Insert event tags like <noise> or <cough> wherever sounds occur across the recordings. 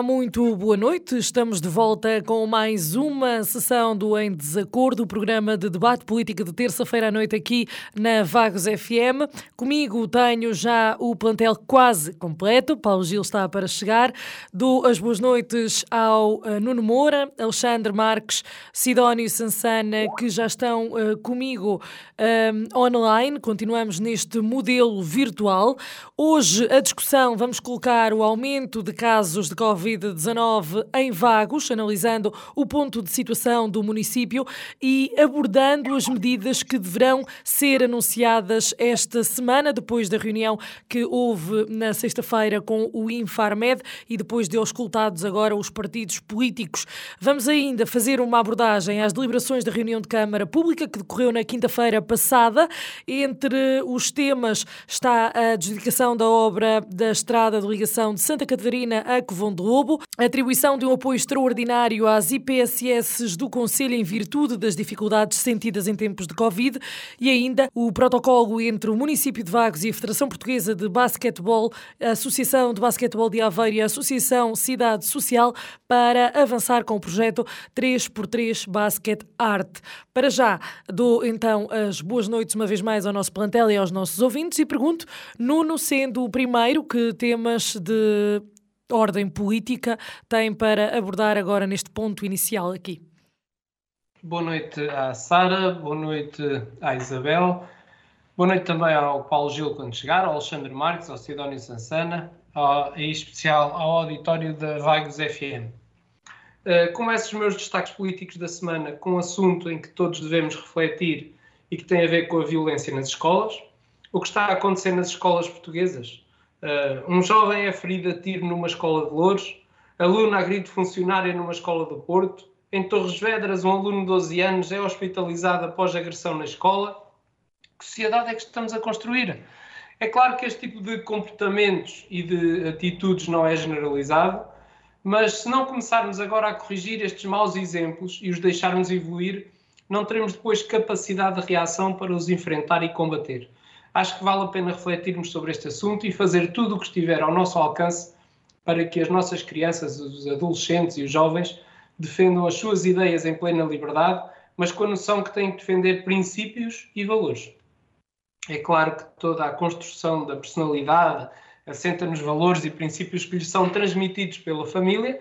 Muito boa noite. Estamos de volta com mais uma sessão do Em Desacordo, o programa de debate político de terça-feira à noite aqui na Vagos FM. Comigo tenho já o plantel quase completo. Paulo Gil está para chegar. Dou as boas noites ao uh, Nuno Moura, Alexandre Marques, Sidónio Sansana, que já estão uh, comigo um, online. Continuamos neste modelo virtual. Hoje a discussão vamos colocar o aumento de casos de Covid-19 em Vagos, analisando o ponto de situação do município e abordando as medidas que deverão ser anunciadas esta semana, depois da reunião que houve na sexta-feira com o Infarmed e depois de auscultados agora os partidos políticos. Vamos ainda fazer uma abordagem às deliberações da reunião de Câmara Pública que decorreu na quinta-feira passada. Entre os temas está a adjudicação da obra da estrada de ligação de Santa Catarina a Covon do Lobo, atribuição de um apoio extraordinário às IPSS do Conselho em virtude das dificuldades sentidas em tempos de Covid e ainda o protocolo entre o município de Vagos e a Federação Portuguesa de Basquetebol, a Associação de Basquetebol de Aveiro e a Associação Cidade Social para avançar com o projeto 3x3 Basket Art. Para já, dou então as boas noites uma vez mais ao nosso plantel e aos nossos ouvintes e pergunto, Nuno, sendo o primeiro, que temas de ordem política tem para abordar agora neste ponto inicial aqui? Boa noite à Sara, boa noite à Isabel, boa noite também ao Paulo Gil quando chegar, ao Alexandre Marques, ao Sidónio Sansana, ao, em especial ao auditório da Vagos FM. Uh, começo os meus destaques políticos da semana com um assunto em que todos devemos refletir e que tem a ver com a violência nas escolas. O que está a acontecer nas escolas portuguesas? Uh, um jovem é ferido a tiro numa escola de Louros, aluno agride funcionária numa escola do Porto, em Torres Vedras, um aluno de 12 anos é hospitalizado após agressão na escola. Que sociedade é que estamos a construir? É claro que este tipo de comportamentos e de atitudes não é generalizado, mas se não começarmos agora a corrigir estes maus exemplos e os deixarmos evoluir, não teremos depois capacidade de reação para os enfrentar e combater. Acho que vale a pena refletirmos sobre este assunto e fazer tudo o que estiver ao nosso alcance para que as nossas crianças, os adolescentes e os jovens defendam as suas ideias em plena liberdade, mas com a noção que têm que defender princípios e valores. É claro que toda a construção da personalidade, assenta nos valores e princípios que lhes são transmitidos pela família,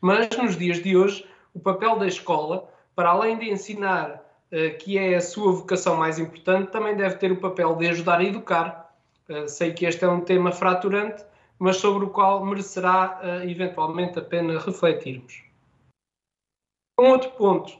mas nos dias de hoje, o papel da escola, para além de ensinar que é a sua vocação mais importante, também deve ter o papel de ajudar a educar. Uh, sei que este é um tema fraturante, mas sobre o qual merecerá uh, eventualmente a pena refletirmos. Um outro ponto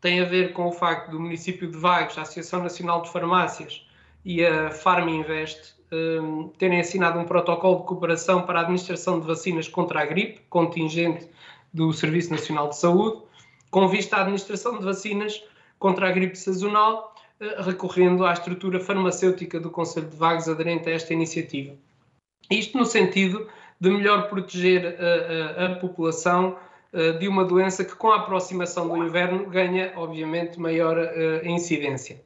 tem a ver com o facto do município de Vagos, a Associação Nacional de Farmácias e a Farminvest um, terem assinado um protocolo de cooperação para a administração de vacinas contra a gripe, contingente do Serviço Nacional de Saúde, com vista à administração de vacinas contra a gripe sazonal, uh, recorrendo à estrutura farmacêutica do Conselho de Vagos aderente a esta iniciativa. Isto no sentido de melhor proteger a, a, a população de uma doença que, com a aproximação do inverno, ganha, obviamente, maior uh, incidência.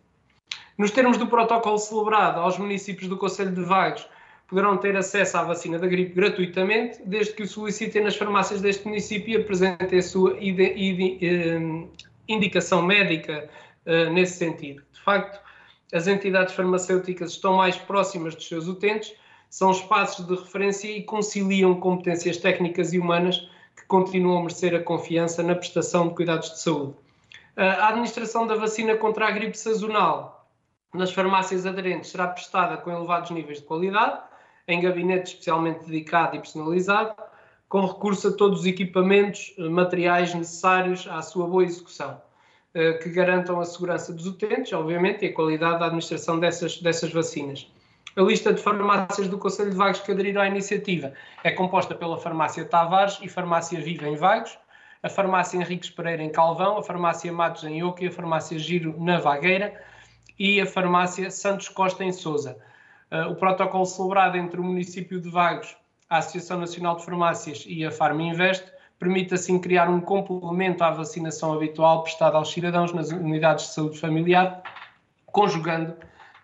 Nos termos do protocolo celebrado, aos municípios do Conselho de Vagos poderão ter acesso à vacina da gripe gratuitamente, desde que o solicitem nas farmácias deste município e apresentem a sua eh, indicação médica uh, nesse sentido. De facto, as entidades farmacêuticas estão mais próximas dos seus utentes, são espaços de referência e conciliam competências técnicas e humanas que continuam a merecer a confiança na prestação de cuidados de saúde. Uh, a administração da vacina contra a gripe sazonal nas farmácias aderentes será prestada com elevados níveis de qualidade, em gabinete especialmente dedicado e personalizado, com recurso a todos os equipamentos, eh, materiais necessários à sua boa execução, eh, que garantam a segurança dos utentes, obviamente, e a qualidade da administração dessas, dessas vacinas. A lista de farmácias do Conselho de Vagos que aderiram à iniciativa é composta pela Farmácia Tavares e Farmácia Viva em Vagos, a Farmácia Henriques Pereira em Calvão, a Farmácia Matos em Oca e a Farmácia Giro na Vagueira, e a farmácia Santos Costa em Souza. o protocolo celebrado entre o município de Vagos, a Associação Nacional de Farmácias e a Farma Invest permite assim criar um complemento à vacinação habitual prestada aos cidadãos nas unidades de saúde familiar, conjugando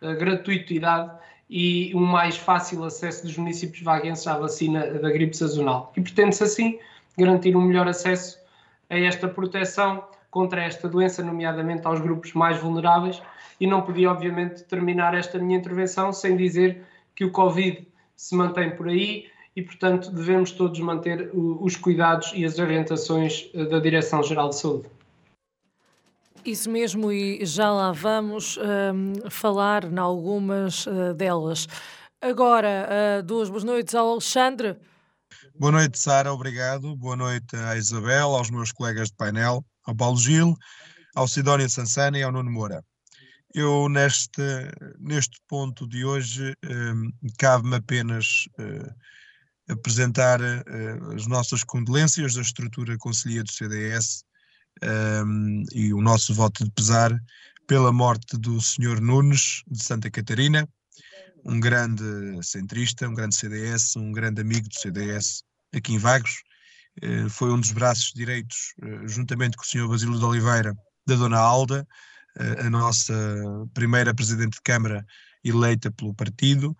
a gratuitidade e um mais fácil acesso dos municípios vaguenses à vacina da gripe sazonal. E pretende-se assim garantir um melhor acesso a esta proteção contra esta doença, nomeadamente aos grupos mais vulneráveis, e não podia, obviamente, terminar esta minha intervenção sem dizer que o Covid se mantém por aí e, portanto, devemos todos manter os cuidados e as orientações eh, da Direção-Geral de Saúde. Isso mesmo, e já lá vamos um, falar em algumas uh, delas. Agora, uh, duas boas noites ao Alexandre. Boa noite, Sara, obrigado. Boa noite à Isabel, aos meus colegas de painel, ao Paulo Gil, ao Sidónio Sansana e ao Nuno Moura. Eu, neste, neste ponto de hoje, um, cabe-me apenas uh, apresentar uh, as nossas condolências da estrutura conselhia do CDS um, e o nosso voto de pesar pela morte do Sr. Nunes de Santa Catarina, um grande centrista, um grande CDS, um grande amigo do CDS aqui em Vagos. Uh, foi um dos braços direitos, uh, juntamente com o Sr. Basílio de Oliveira, da Dona Alda, uh, a nossa primeira Presidente de Câmara eleita pelo partido,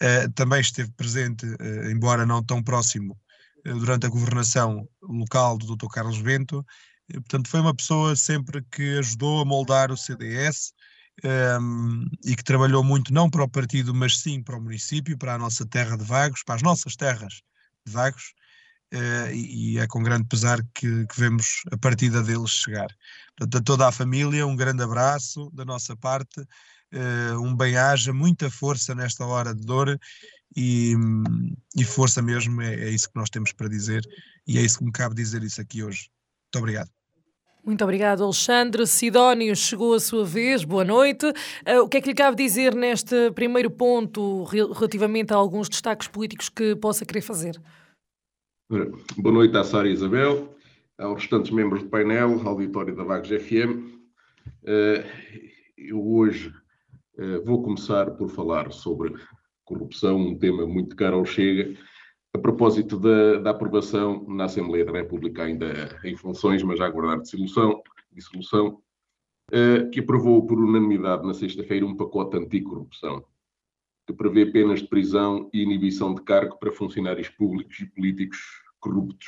Uh, também esteve presente, uh, embora não tão próximo, uh, durante a governação local do Dr. Carlos Bento. portanto, foi uma pessoa sempre que ajudou a moldar o CDS um, ehm, e que trabalhou muito não para o partido, mas sim para o município, para a nossa terra de Vagos, para as nossas terras de Vagos. E, e, é com grande pesar que, que, vemos a partida deles chegar. Portanto, a toda a família, um grande abraço da nossa parte uh, um bem-aja, muita força nesta hora de dor e, e força mesmo, é, é, isso que nós temos para dizer e é isso que me cabe dizer isso aqui hoje. Muito obrigado. Muito obrigado, Alexandre. Sidónio, chegou a sua vez, boa noite. Uh, o que é que lhe cabe dizer neste primeiro ponto relativamente a alguns destaques políticos que possa querer fazer? Boa noite à Sara Isabel, aos restantes membros do painel, auditório da Vagos FM. Uh, eu hoje eh, vou começar por falar sobre corrupção, um tema muito caro ao Chega, a propósito da, da, aprovação na Assembleia da República, ainda em funções, mas já a aguardar dissolução, dissolução uh, que aprovou por unanimidade na sexta-feira um pacote anticorrupção, que prevê penas de prisão e inibição de cargo para funcionários públicos e políticos corruptos.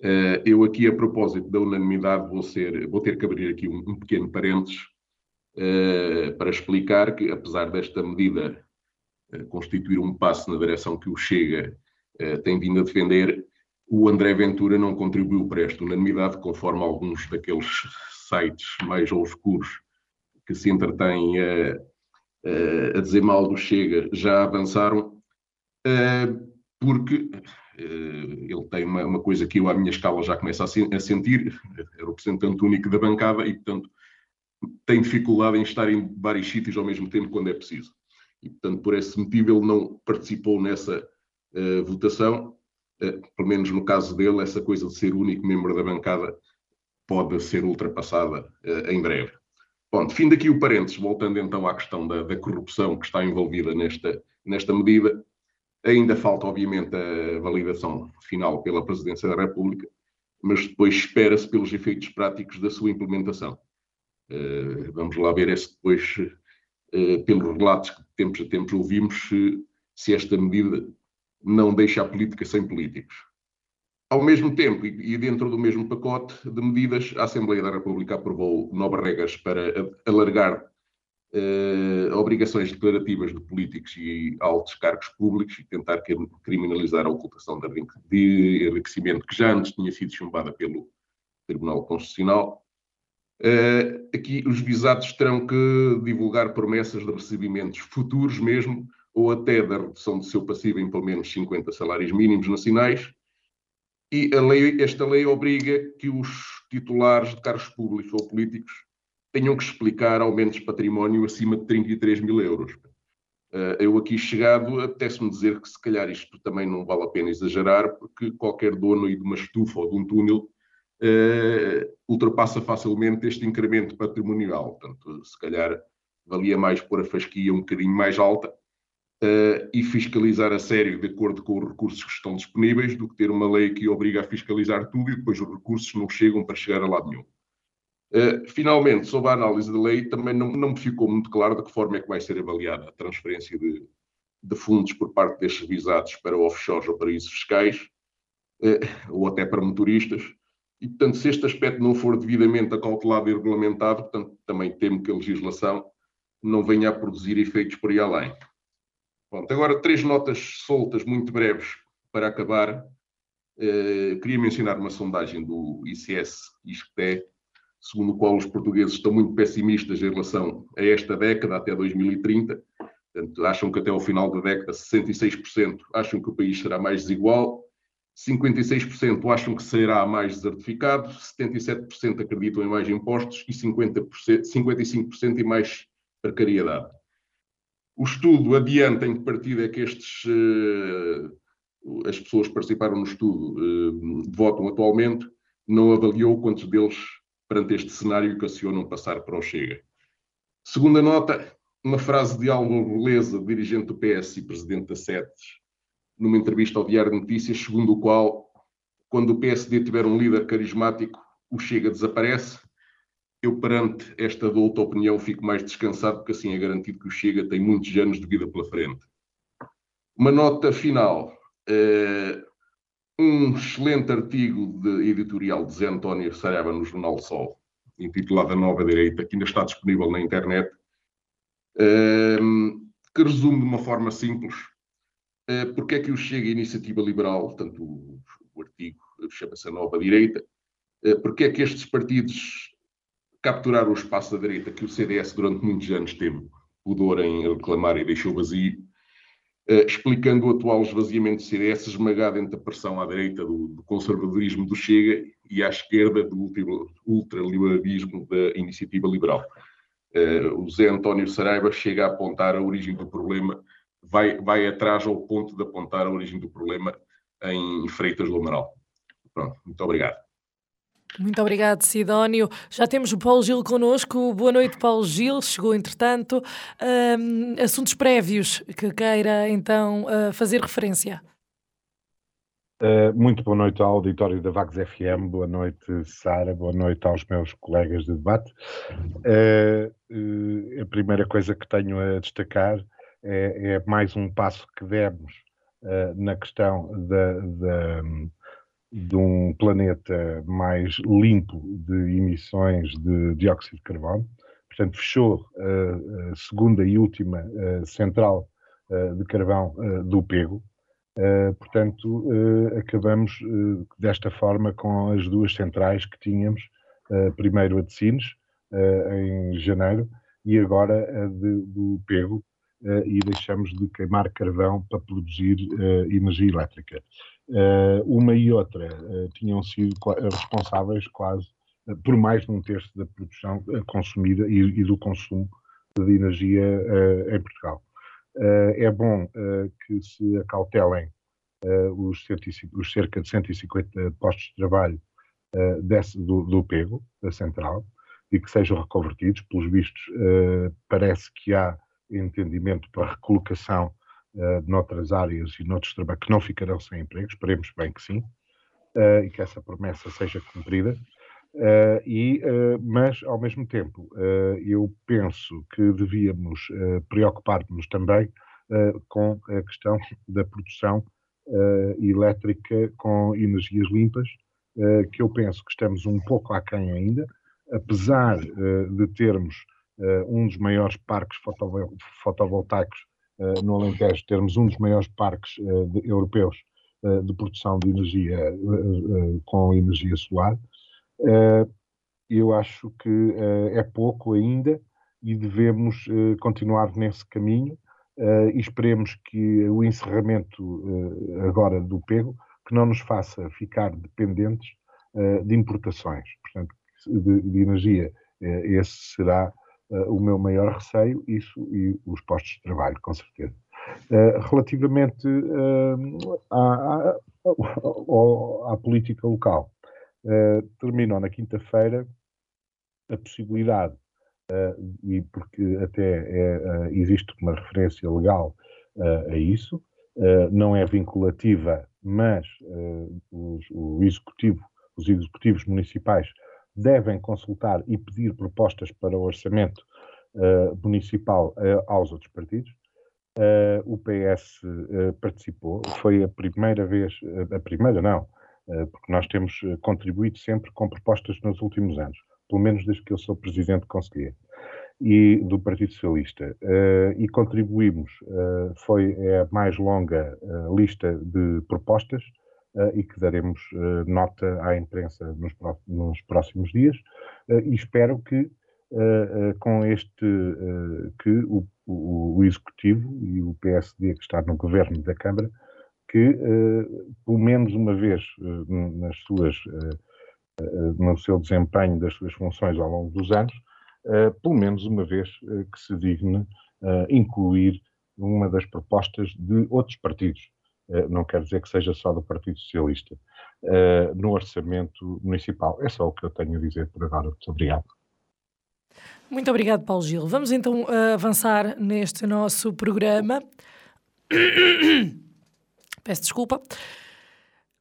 Uh, eu aqui, a propósito da unanimidade, vou, ser, vou ter que abrir aqui um, um pequeno parênteses, eh, para explicar que, apesar desta medida uh, constituir um passo na direção que o Chega uh, tem vindo a defender, o André Ventura não contribuiu para esta unanimidade, conforme alguns daqueles sites mais obscuros que se entretêm a, a dizer mal do Chega já avançaram, porque ele tem uma, uma, coisa que eu, à minha escala, já começo a, sentir, é representante único da bancada e, portanto, tem dificuldade em estar em vários sítios ao mesmo tempo quando é preciso. E, portanto, por esse motivo, ele não participou nessa uh, votação. Uh, pelo menos no caso dele, essa coisa de ser único membro da bancada pode ser ultrapassada uh, em breve. Bom, fim daqui o parênteses, voltando então à questão da, da, corrupção que está envolvida nesta, nesta medida, ainda falta, obviamente, a validação final pela Presidência da República, mas depois espera-se pelos efeitos práticos da sua implementação. Eh, vamos lá ver se depois, eh, pelos relatos que tempos a tempos ouvimos, se, se esta medida não deixa a política sem políticos. Ao mesmo tempo, e dentro do mesmo pacote de medidas, a Assembleia da República aprovou novas regras para alargar uh, obrigações declarativas de políticos e altos cargos públicos e tentar criminalizar a ocultação de enriquecimento que já antes tinha sido chumbada pelo Tribunal Constitucional. Uh, aqui os visados terão que divulgar promessas de recebimentos futuros mesmo, ou até da redução do seu passivo em pelo menos 50 salários mínimos nacionais. E lei, esta lei obriga que os titulares de cargos públicos ou políticos tenham que explicar aumentos de património acima de 33 mil euros. Uh, eu aqui chegado, apetece-me dizer que se calhar isto também não vale a pena exagerar, porque qualquer dono de uma estufa ou de um túnel ultrapassa facilmente este incremento patrimonial. Portanto, se calhar valia mais pôr a fasquia um bocadinho mais alta uh, e fiscalizar a sério de acordo com os recursos que estão disponíveis do que ter uma lei que obriga a fiscalizar tudo e depois os recursos não chegam para chegar a lado nenhum. Uh, finalmente, sobre a análise da lei, também não, não me ficou muito claro de que forma é que vai ser avaliada a transferência de, de fundos por parte destes visados para offshores ou paraísos fiscais, uh, ou até para motoristas. E, portanto, se este aspecto não for devidamente acautelado e regulamentado, portanto, também temo que a legislação não venha a produzir efeitos por aí além. Pronto, agora três notas soltas, muito breves, para acabar. Uh, queria mencionar uma sondagem do ICS ISCTE, segundo o qual os portugueses estão muito pessimistas em relação a esta década, até 2030. Portanto, acham que até ao final da década 66% acham que o país será mais desigual, 56% acham que será mais desertificado, 77% acreditam em mais impostos e 50%, 55% em mais precariedade. O estudo adianta em que partido é que estes, uh, as pessoas que participaram no estudo uh, votam atualmente, não avaliou quantos deles, perante este cenário, ocasionam passar para o Chega. Segunda nota, uma frase de Álvaro Beleza, dirigente do PS e presidente da SETES, numa entrevista ao Diário de Notícias, segundo o qual, quando o PSD tiver um líder carismático, o Chega desaparece, eu, perante esta douta opinião, fico mais descansado, porque assim é garantido que o Chega tem muitos anos de vida pela frente. Uma nota final. Uh, um excelente artigo de editorial de Zé António Saraiva no Jornal Sol, intitulado A Nova Direita, que ainda está disponível na internet, uh, que resume de uma forma simples porque é que o Chega a Iniciativa Liberal, tanto o, o artigo chama-se Nova Direita, uh, porque é que estes partidos capturar o espaço da direita que o CDS durante muitos anos teve pudor em reclamar e deixou vazio, uh, explicando o atual esvaziamento do CDS esmagado entre a pressão à direita do, do conservadorismo do Chega e à esquerda do ultraliberalismo da iniciativa liberal. O Zé António Saraiva chega a apontar a origem do problema, vai, vai atrás ao ponto de apontar a origem do problema em Freitas do Amaral. Pronto, muito obrigado. Muito obrigado, Sidónio. Já temos o Paulo Gil connosco. Boa noite, Paulo Gil. Chegou, entretanto. Um, assuntos prévios que queira, então, uh, fazer referência. Uh, muito boa noite ao auditório da Vagos FM, boa noite, Sara, boa noite aos meus colegas de debate. Uh, a primeira coisa que tenho a destacar é, é mais um passo que demos na questão de um planeta mais limpo de emissões de dióxido de carbono. Portanto, fechou a segunda e última central de carvão do Pego. portanto, acabamos desta forma com as duas centrais que tínhamos, primeiro a de Sines, em janeiro, e agora a de, do Pego, e deixamos de queimar carvão para produzir energia elétrica. Eh, uma e outra eh, tinham sido responsáveis quase eh, por mais de um terço da produção consumida e, e do consumo de energia em Portugal. é bom que se acautelem os, os, cerca de 150 postos de trabalho desse, do, do pego, da central, e que sejam reconvertidos. Pelos vistos, parece que há entendimento para a recolocação uh, noutras áreas e noutros trabalhos que não ficarão sem emprego, esperemos bem que sim, uh, e que essa promessa seja cumprida. Uh, e, uh, mas, ao mesmo tempo, eu penso que devíamos preocupar-nos também com a questão da produção elétrica com energias limpas, que eu penso que estamos um pouco aquém ainda, apesar de termos um dos maiores parques fotovoltaicos eh, no Alentejo, termos um dos maiores parques eh, de, europeus eh, de produção de energia com energia solar. eu acho que é pouco ainda e devemos continuar nesse caminho e esperemos que o encerramento agora do pego que não nos faça ficar dependentes de importações, portanto, de, de energia. esse será o meu maior receio, isso e os postos de trabalho, com certeza. Uh, relativamente uh, à, à, à, política local, terminou na quinta-feira a possibilidade, e porque até é, existe uma referência legal a isso. não é vinculativa, mas os, o executivo, os executivos municipais devem consultar e pedir propostas para o orçamento municipal aos outros partidos. o PS participou, foi a primeira vez, a primeira não, porque nós temos contribuído sempre com propostas nos últimos anos pelo menos desde que eu sou presidente conselheiro, e do Partido Socialista. Uh, e contribuímos, uh, foi a mais longa uh, lista de propostas e que daremos nota à imprensa nos, nos próximos dias. e espero que com este, que o, o, Executivo e o PSD que está no governo da Câmara, que pelo menos uma vez nas suas eh, no seu desempenho das suas funções ao longo dos anos, eh, pelo menos uma vez eh, que se digne incluir uma das propostas de outros partidos, não quer dizer que seja só do Partido Socialista, no orçamento municipal. É só o que eu tenho a dizer por agora. Muito obrigado. Muito obrigado, Paulo Gil. Vamos então avançar neste nosso programa. <coughs> Peço desculpa.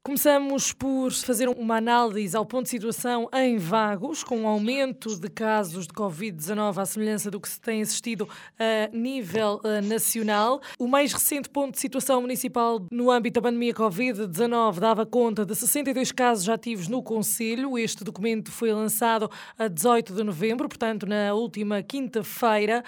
Começamos por fazer uma análise ao ponto de situação em Vagos, com um aumento de casos de Covid-19 à semelhança do que se tem assistido a nível uh, nacional. O mais recente ponto de situação municipal no âmbito da pandemia Covid-19 dava conta de 62 casos ativos no Conselho. Este documento foi lançado a 18 de novembro, portanto, na última quinta-feira.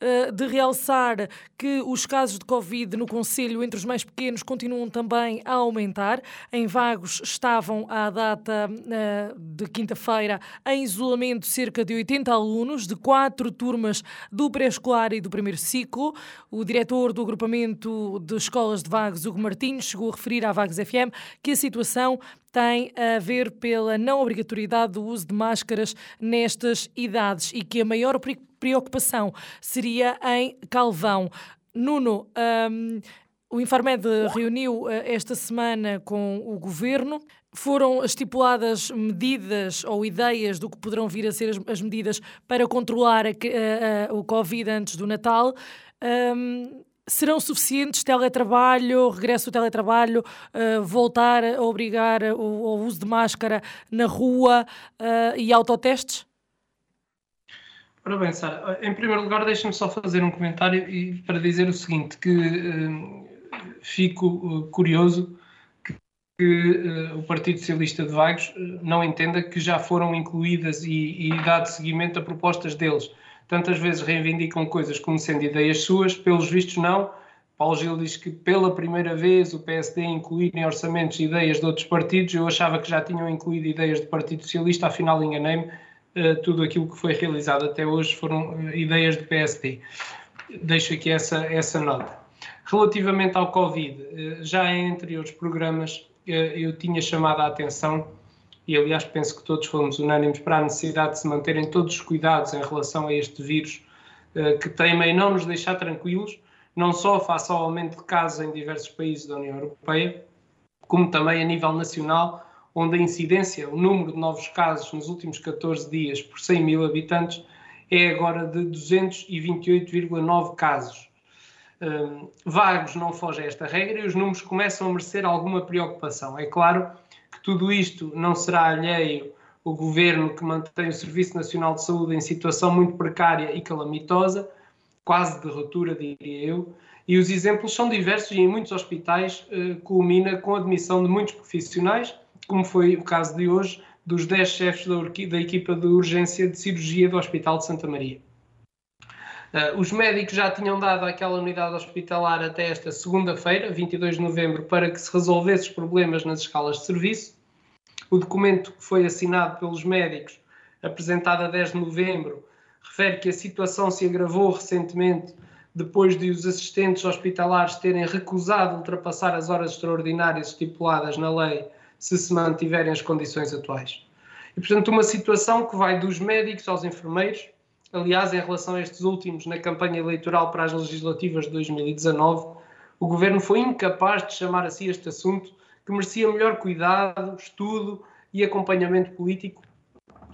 Uh, de realçar que os casos de Covid no Conselho entre os mais pequenos continuam também a aumentar. Vagos estavam, à data uh, de quinta-feira, em isolamento cerca de 80 alunos de quatro turmas do pré-escolar e do primeiro ciclo. O diretor do agrupamento de escolas de Vagos, Hugo Martins, chegou a referir à Vagos FM que a situação tem a ver pela não obrigatoriedade do uso de máscaras nestas idades e que a maior preocupação seria em Calvão. Nuno, um, o Infarmed reuniu eh, esta semana com o governo. Foram estipuladas medidas ou ideias do que poderão vir a ser as, as medidas para controlar a, a, a, o Covid antes do Natal. Um, serão suficientes teletrabalho, regresso ao teletrabalho, uh, voltar a obrigar o, o, uso de máscara na rua uh, e autotestes? Bem, Sara, em primeiro lugar, deixa-me só fazer um comentário e para dizer o seguinte, que uh, fico uh, curioso que, que uh, o Partido Socialista de Vagos uh, não entenda que já foram incluídas e, e dado seguimento a propostas deles. Tantas vezes reivindicam coisas como sendo ideias suas, pelos vistos não. Paulo Gil diz que pela primeira vez o PSD incluir em orçamentos ideias de outros partidos. Eu achava que já tinham incluído ideias do Partido Socialista, afinal enganei-me. tudo aquilo que foi realizado até hoje foram ideias do PSD. Deixo aqui essa, essa nota. Relativamente ao Covid, eh, já em anteriores programas eh, eu tinha chamado a atenção, e aliás penso que todos fomos unânimes para a necessidade de se manterem todos os cuidados em relação a este vírus eh, que teima em não nos deixar tranquilos, não só face ao aumento de casos em diversos países da União Europeia, como também a nível nacional, onde a incidência, o número de novos casos nos últimos 14 dias por 100 mil habitantes é agora de 228,9 casos um, vagos não foge a esta regra e os números começam a merecer alguma preocupação. É claro que tudo isto não será alheio o governo que mantém o Serviço Nacional de Saúde em situação muito precária e calamitosa, quase de ruptura, diria eu, e os exemplos são diversos e em muitos hospitais uh, culmina com a admissão de muitos profissionais, como foi o caso de hoje dos 10 chefes da, da equipa de urgência de cirurgia do Hospital de Santa Maria. Uh, os médicos já tinham dado àquela unidade hospitalar até esta segunda-feira, 22 de novembro, para que se resolvesse os problemas nas escalas de serviço. O documento que foi assinado pelos médicos, apresentado a 10 de novembro, refere que a situação se agravou recentemente depois de os assistentes hospitalares terem recusado ultrapassar as horas extraordinárias estipuladas na lei se se mantiverem as condições atuais. E, portanto, uma situação que vai dos médicos aos enfermeiros, Aliás, em relação a estes últimos, na campanha eleitoral para as legislativas de 2019, o governo foi incapaz de chamar a si este assunto, que merecia melhor cuidado, estudo e acompanhamento político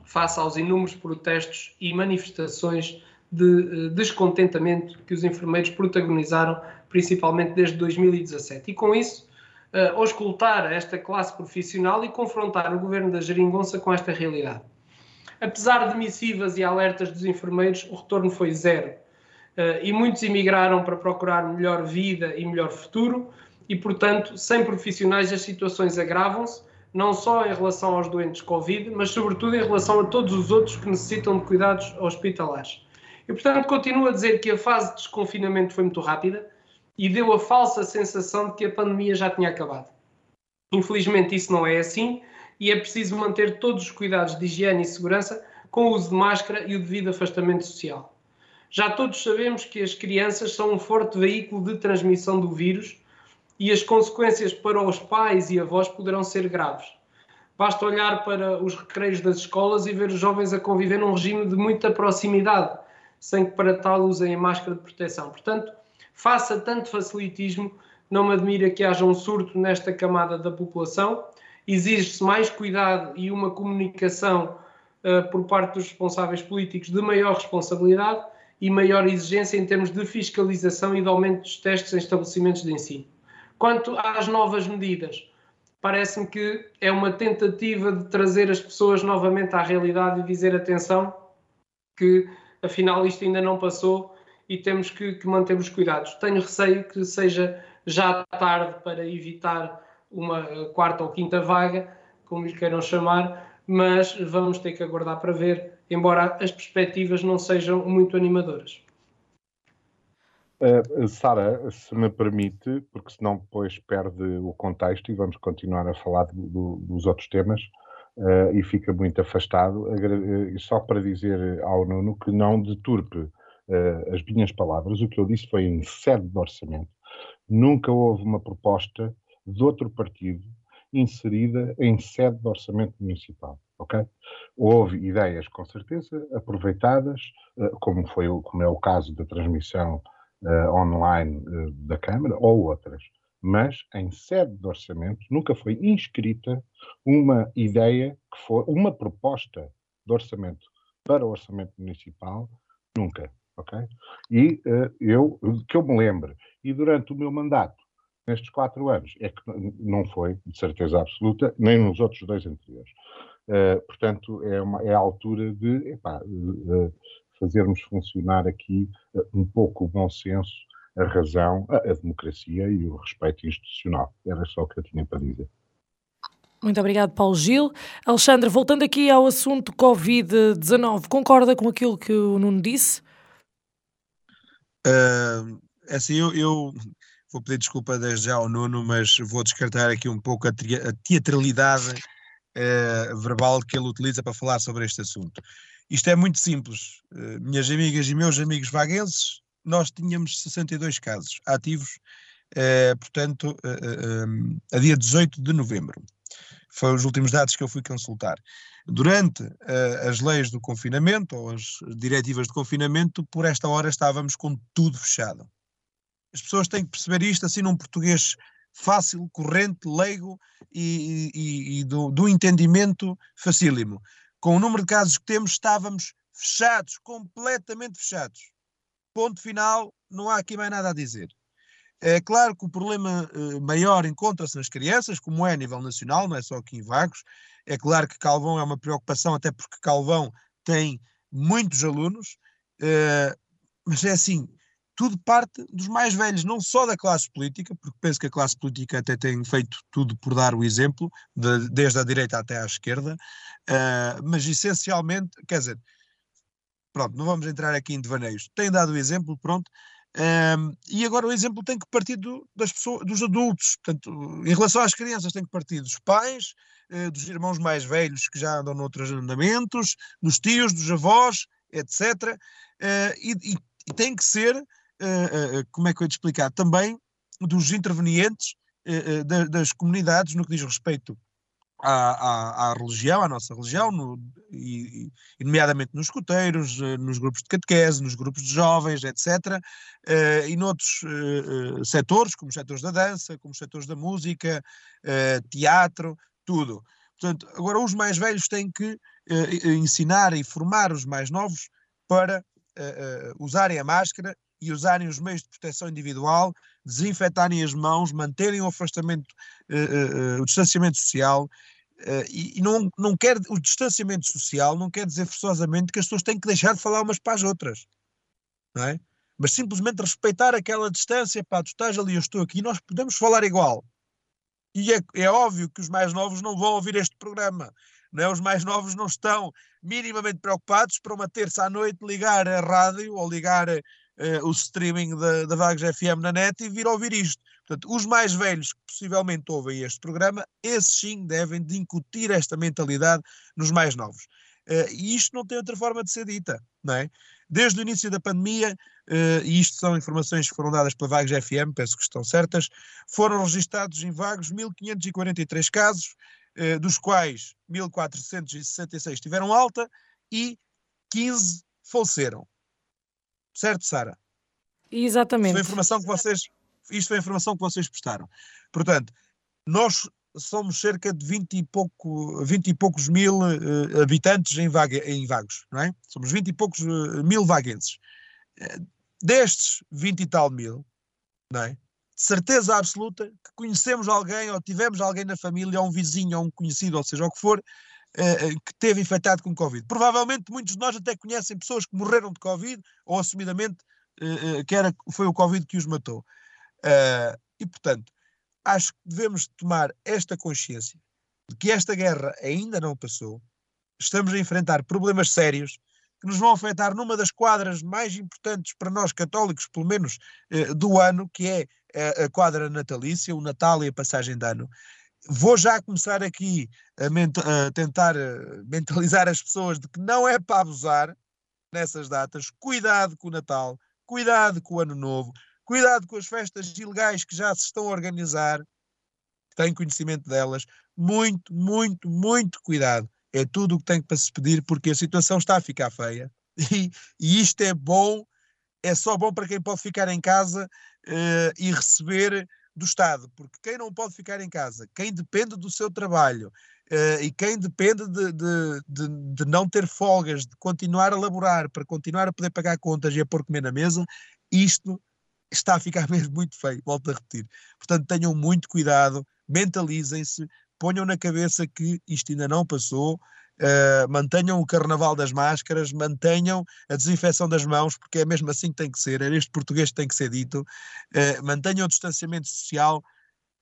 face aos inúmeros protestos e manifestações de descontentamento que os enfermeiros protagonizaram, principalmente desde 2017. E com isso, uh, auscultar esta classe profissional e confrontar o governo da Geringonça com esta realidade. Apesar de missivas e alertas dos enfermeiros, o retorno foi zero. Uh, e muitos emigraram para procurar melhor vida e melhor futuro, e, portanto, sem profissionais as situações agravam-se, não só em relação aos doentes Covid, mas sobretudo em relação a todos os outros que necessitam de cuidados hospitalares. E, portanto, continuo a dizer que a fase de desconfinamento foi muito rápida e deu a falsa sensação de que a pandemia já tinha acabado. Infelizmente, isso não é assim e é preciso manter todos os cuidados de higiene e segurança com o uso de máscara e o devido afastamento social. Já todos sabemos que as crianças são um forte veículo de transmissão do vírus e as consequências para os pais e avós poderão ser graves. Basta olhar para os recreios das escolas e ver os jovens a conviver num regime de muita proximidade, sem que para tal usem a máscara de proteção. Portanto, faça tanto facilitismo, não me admira que haja um surto nesta camada da população. Exige-se mais cuidado e uma comunicação uh, por parte dos responsáveis políticos de maior responsabilidade e maior exigência em termos de fiscalização e de aumento dos testes em estabelecimentos de ensino. Quanto às novas medidas, parece-me que é uma tentativa de trazer as pessoas novamente à realidade e dizer atenção que afinal isto ainda não passou e temos que, que manter os cuidados. Tenho receio que seja já tarde para evitar uma eh, quarta ou quinta vaga, como lhe queiram chamar, mas vamos ter que aguardar para ver, embora as perspectivas não sejam muito animadoras. Uh, Sara, se me permite, porque senão depois perde o contexto e vamos continuar a falar do, do, dos outros temas uh, e fica muito afastado, só para dizer ao Nuno que não deturpe uh, as minhas palavras, o que eu disse foi em sede de orçamento. Nunca houve uma proposta de outro partido inserida em sede de orçamento municipal, ok? Houve ideias, com certeza, aproveitadas, uh, como, foi, como é o caso da transmissão uh, online da Câmara, ou outras mas em sede de orçamento nunca foi inscrita uma ideia que for uma proposta de orçamento para o orçamento municipal, nunca ok? E uh, eu, que eu me lembre, e durante o meu mandato, nestes quatro anos, é que não foi, de certeza absoluta, nem nos outros dois anteriores. Uh, portanto, é, uma, é a altura de epá, uh, fazermos funcionar aqui um pouco o bom senso, a razão, a, a democracia e o respeito institucional. Era só o que eu tinha para dizer. Muito obrigado, Paulo Gil. Alexandre, voltando aqui ao assunto Covid-19, concorda com aquilo que o Nuno disse? Uh, assim, eu, eu, vou pedir desculpa desde já ao Nuno, mas vou descartar aqui um pouco a, teatralidade uh, verbal que ele utiliza para falar sobre este assunto. Isto é muito simples. Uh, minhas amigas e meus amigos vaguenses, nós tínhamos 62 casos ativos, uh, portanto, a dia 18 de novembro. Foram os últimos dados que eu fui consultar durante as leis do confinamento ou as diretivas de confinamento, por esta hora estávamos com tudo fechado. As pessoas têm que perceber isto assim num português fácil, corrente, leigo e, e, e do, do, entendimento facílimo. Com o número de casos que temos, estávamos fechados, completamente fechados. Ponto final, não há aqui mais nada a dizer. É claro que o problema uh, maior encontra-se nas crianças, como é a nível nacional, não é só aqui em Vagos, é claro que Calvão é uma preocupação, até porque Calvão tem muitos alunos, uh, mas é assim, tudo parte dos mais velhos, não só da classe política, porque penso que a classe política até tem feito tudo por dar o exemplo, de, desde a direita até à esquerda, uh, mas essencialmente, quer dizer, pronto, não vamos entrar aqui em devaneios, tem dado o exemplo, pronto, um, e agora o exemplo tem que partir do, das pessoas, dos adultos. Portanto, em relação às crianças, tem que partir dos pais, uh, dos irmãos mais velhos que já andam noutros andamentos, dos tios, dos avós, etc. E, e, e, tem que ser, como é que eu ia te explicar, também dos intervenientes das comunidades no que diz respeito à, à, à, religião, à nossa religião, no, e, e, nomeadamente nos escuteiros, eh, nos grupos de catequese, nos grupos de jovens, etc., eh, e noutros setores, como os setores da dança, como os setores da música, teatro, tudo. Portanto, agora os mais velhos têm que ensinar e formar os mais novos para usarem a máscara e usarem os meios de proteção individual, desinfetarem as mãos, manterem o afastamento, o distanciamento social, Uh, e, e não, não quer o distanciamento social não quer dizer forçosamente que as pessoas têm que deixar de falar umas para as outras, não é? Mas simplesmente respeitar aquela distância, pá, tu estás ali, eu estou aqui, nós podemos falar igual. E é, é óbvio que os mais novos não vão ouvir este programa, não é? Os mais novos não estão minimamente preocupados para uma terça à noite ligar a rádio ou ligar uh, o streaming da, da Vagos FM na net e vir ouvir isto. Portanto, os mais velhos que possivelmente ouvem este programa, esses sim devem de incutir esta mentalidade nos mais novos. Uh, e isto não tem outra forma de ser dita, não é? Desde o início da pandemia, uh, e isto são informações que foram dadas pela Vagos FM, penso que estão certas, foram registados em Vagos 1543 casos, uh, dos quais 1466 tiveram alta e 15 faleceram. Certo, Sara? Exatamente. Isto foi a informação que vocês, isto foi a informação que vocês prestaram. Portanto, nós somos cerca de 20 e, pouco, 20 e poucos mil uh, habitantes em, vaga, em vagos, não é? Somos 20 e poucos uh, mil vaguenses. Uh, destes 20 e tal mil, não é? Certeza absoluta que conhecemos alguém ou tivemos alguém na família, ou um vizinho, ou um conhecido, ou seja, o que for, que teve infectado com Covid. Provavelmente muitos de nós até conhecem pessoas que morreram de Covid ou assumidamente que era, foi o Covid que os matou. e portanto, acho que devemos tomar esta consciência de que esta guerra ainda não passou, estamos a enfrentar problemas sérios que nos vão afetar numa das quadras mais importantes para nós católicos, pelo menos eh, do ano, que é a quadra natalícia, o Natal e a passagem de ano. Vou já começar aqui a, a tentar eh, mentalizar as pessoas de que não é para abusar nessas datas. Cuidado com o Natal, cuidado com o Ano Novo, Cuidado com as festas ilegais que já se estão a organizar, tem conhecimento delas. Muito, muito, muito cuidado. É tudo o que tem para se pedir, porque a situação está a ficar feia. <laughs> E, e isto é bom, é só bom para quem pode ficar em casa uh, e receber do Estado, porque quem não pode ficar em casa, quem depende do seu trabalho uh, e quem depende de, de, de, de, não ter folgas, de continuar a laborar para continuar a poder pagar contas e a pôr comer na mesa, isto está a ficar <laughs> mesmo muito feio, volto a repetir. Portanto, tenham muito cuidado, mentalizem-se, ponham na cabeça que isto ainda não passou, uh, mantenham o carnaval das máscaras, mantenham a desinfecção das mãos, porque é mesmo assim que tem que ser, é este português que tem que ser dito, uh, mantenham o distanciamento social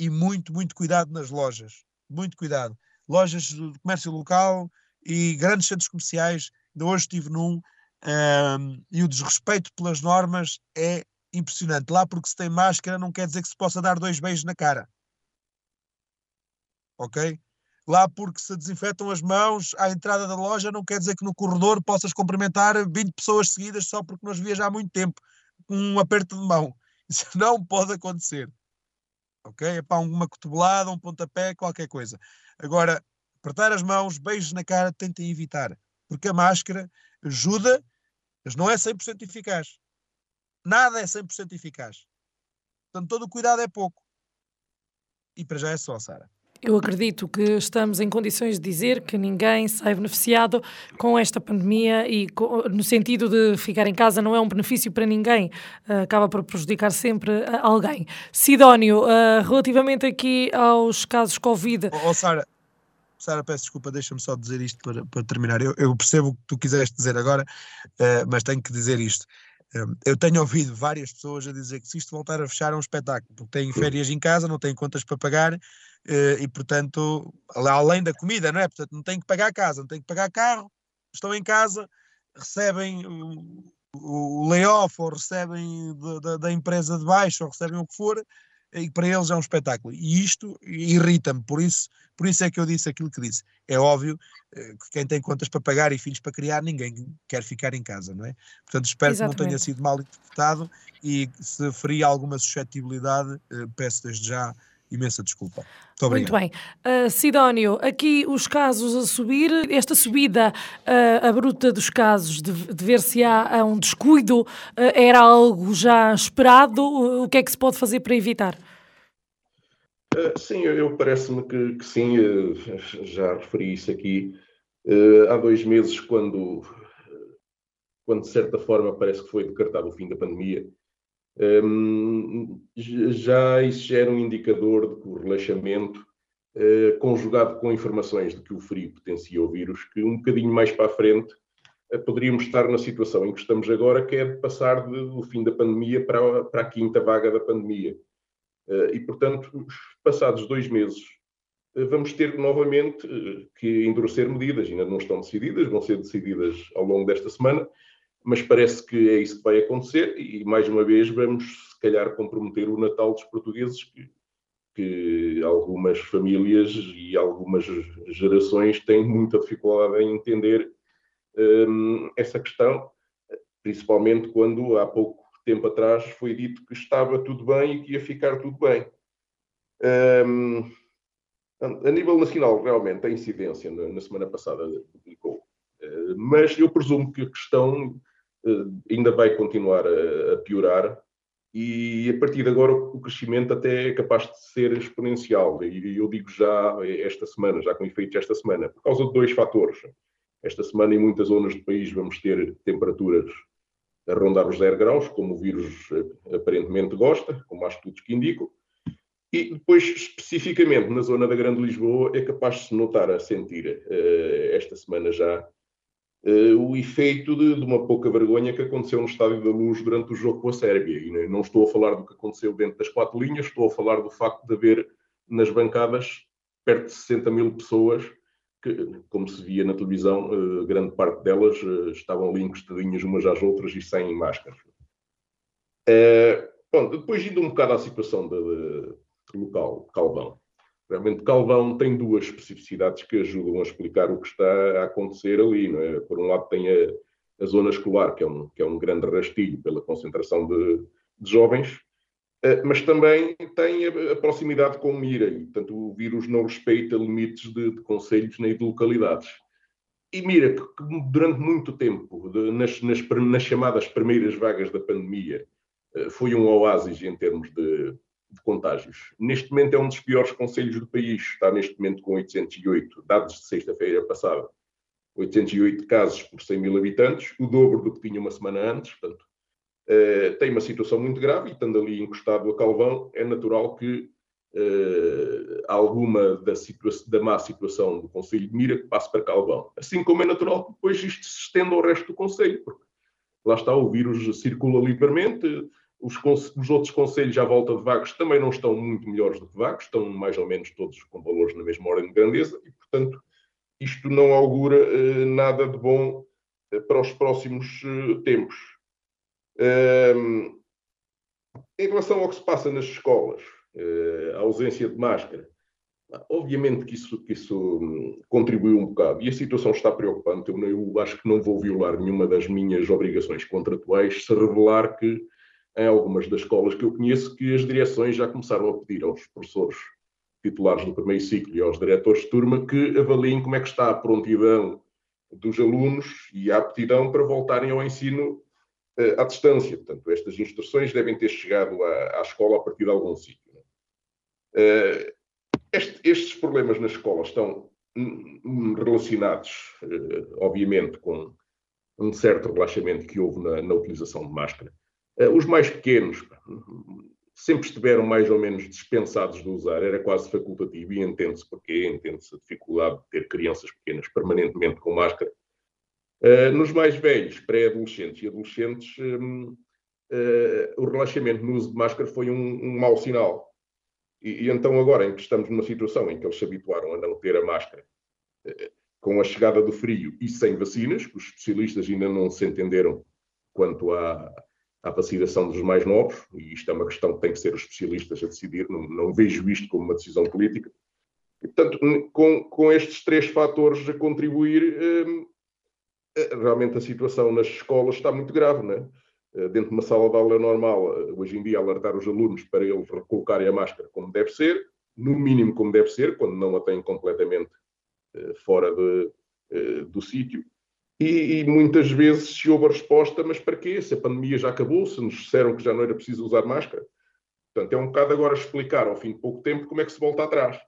e muito, muito cuidado nas lojas, muito cuidado. Lojas de comércio local e grandes centros comerciais, ainda hoje estive num, uh, e o desrespeito pelas normas é impressionante. Lá porque se tem máscara não quer dizer que se possa dar dois beijos na cara. Ok? Lá porque se desinfetam as mãos à entrada da loja não quer dizer que no corredor possas cumprimentar 20 pessoas seguidas só porque nós viajamos há muito tempo com um aperto de mão. <laughs> Isso não pode acontecer. Ok? É para uma cotovelada, um pontapé, qualquer coisa. Agora, apertar as mãos, beijos na cara, tentem evitar. Porque a máscara ajuda, mas não é 100% eficaz nada é 100% eficaz. Portanto, todo o cuidado é pouco. E para já é só, Sara. Eu acredito que estamos em condições de dizer que ninguém sai beneficiado com esta pandemia e no sentido de ficar em casa não é um benefício para ninguém, uh, acaba por prejudicar sempre uh, alguém. Sidónio, uh, relativamente aqui aos casos Covid. Oh Sara, Sara, peço desculpa, deixa-me só dizer isto para, para terminar. Eu, eu, percebo o que tu quiseste dizer agora, mas tenho que dizer isto. Eu tenho ouvido várias pessoas a dizer que se isto voltar a fechar é um espetáculo, porque têm férias em casa, não têm contas para pagar eh, e, portanto, além da comida, não é? Portanto, não têm que pagar casa, não têm que pagar carro, estão em casa, recebem o, layoff ou recebem da, da empresa de baixo ou recebem o que for, e para eles é um espetáculo. E isto irrita-me, por isso, por isso é que eu disse aquilo que disse. É óbvio eh, que quem tem contas para pagar e filhos para criar, ninguém quer ficar em casa, não é? Portanto, espero Exatamente. que não tenha sido mal interpretado e se feri alguma suscetibilidade, eh, peço desde já imensa desculpa. Muito, Muito bem. Uh, Sidónio, aqui os casos a subir, esta subida uh, abrupta dos casos, de, de ver se há, um descuido, uh, era algo já esperado? O que é que se pode fazer para evitar? Uh, sim, eu, eu parece-me que, que, sim, já referi isso aqui. há dois meses, quando quando de certa forma parece que foi decretado o fim da pandemia, já isso era um indicador de que o relaxamento, uh, conjugado com informações de que o frio potencia o vírus, que um bocadinho mais para a frente uh, poderíamos estar na situação em que estamos agora, que é de passar do fim da pandemia para a, para a quinta vaga da pandemia. Uh, e, portanto, passados dois meses, vamos ter novamente que endurecer medidas, ainda não estão decididas, vão ser decididas ao longo desta semana, mas parece que é isso que vai acontecer e, mais uma vez, vamos, se calhar, comprometer o Natal dos portugueses, que, que algumas famílias e algumas gerações têm muita dificuldade em entender um, essa questão, principalmente quando há pouco tempo atrás foi dito que estava tudo bem e que ia ficar tudo bem. Um, a nível nacional, realmente, a incidência na, na semana passada publicou, uh, mas eu presumo que a questão eh, ainda vai continuar a, a, piorar e a partir de agora o crescimento até é capaz de ser exponencial e eu digo já esta semana, já com efeitos esta semana, por causa de dois fatores. Esta semana em muitas zonas do país vamos ter temperaturas a rondar os 0 graus, como o vírus eh, aparentemente gosta, como há estudos que indicam, e depois, especificamente na zona da Grande Lisboa, é capaz de se notar a sentir uh, esta semana já o efeito de, de, uma pouca vergonha que aconteceu no Estádio da Luz durante o jogo com a Sérvia. E não estou a falar do que aconteceu dentro das quatro linhas, estou a falar do facto de haver nas bancadas perto de 60 mil pessoas que, como se via na televisão, uh, grande parte delas uh, estavam ali encostadinhas umas às outras e sem máscaras. bom, depois indo um bocado à situação de, de local, Calvão. Realmente, Calvão tem duas especificidades que ajudam a explicar o que está a acontecer ali. É? Por um lado, tem a, a zona escolar, que é, um, que é um grande rastilho pela concentração de, de jovens, uh, mas também tem a, a, proximidade com Mira, e, portanto, o vírus não respeita limites de, de conselhos nem de localidades. E Mira, que, que durante muito tempo, de, nas, nas, nas, chamadas primeiras vagas da pandemia, uh, foi um oásis em termos de de contágios. Neste momento é um dos piores conselhos do país, está neste momento com 808, dados de sexta-feira passada, 808 casos por 100 mil habitantes, o dobro do que tinha uma semana antes, portanto, uh, tem uma situação muito grave e estando ali encostado a Calvão, é natural que uh, alguma da, da má situação do Conselho de Mira passe para Calvão. Assim como é natural que depois isto se estenda ao resto do Conselho, porque lá está, o vírus circula livremente, os, os, outros conselhos à volta de Vagos também não estão muito melhores do que Vagos, estão mais ou menos todos com valores na mesma ordem de grandeza e, portanto, isto não augura eh, nada de bom eh, para os próximos eh, tempos. Ehm, em relação ao que se passa nas escolas, a ausência de máscara, obviamente que isso, que isso hum, contribuiu um bocado e a situação está preocupante. Eu, eu acho que não vou violar nenhuma das minhas obrigações contratuais se revelar que em algumas das escolas que eu conheço que as direções já começaram a pedir aos professores titulares do primeiro ciclo e aos diretores de turma que avaliem como é que está a prontidão dos alunos e a aptidão para voltarem ao ensino uh, à distância. Portanto, estas instruções devem ter chegado à, à escola a partir de algum sítio. Uh, este, estes problemas na escola estão hum, relacionados, uh, obviamente, com um certo relaxamento que houve na, na utilização de máscara os mais pequenos sempre estiveram mais ou menos dispensados de usar, era quase facultativo, e entende-se porquê, entende-se a dificuldade de ter crianças pequenas permanentemente com máscara. Eh, nos mais velhos, pré-adolescentes e adolescentes, hum, eh, o relaxamento no uso de máscara foi um, um mau sinal. E, e, então, agora em que estamos numa situação em que eles se habituaram a não ter a máscara, com a chegada do frio e sem vacinas, os especialistas ainda não se entenderam quanto à, à vacinação dos mais novos, e isto é uma questão que tem que ser os especialistas a decidir, não, não vejo isto como uma decisão política. E, portanto, com, com estes três fatores a contribuir, hum, eh, realmente a situação nas escolas está muito grave, né? Dentro de uma sala de aula normal, eh, hoje em dia, alertar os alunos para eles recolocarem a máscara como deve ser, no mínimo como deve ser, quando não a têm completamente fora de, do sítio. E, e, muitas vezes se houve a resposta, mas para quê? Se a pandemia já acabou, se nos disseram que já não era preciso usar máscara. Portanto, é um bocado agora explicar, ao fim de pouco tempo, como é que se volta atrás.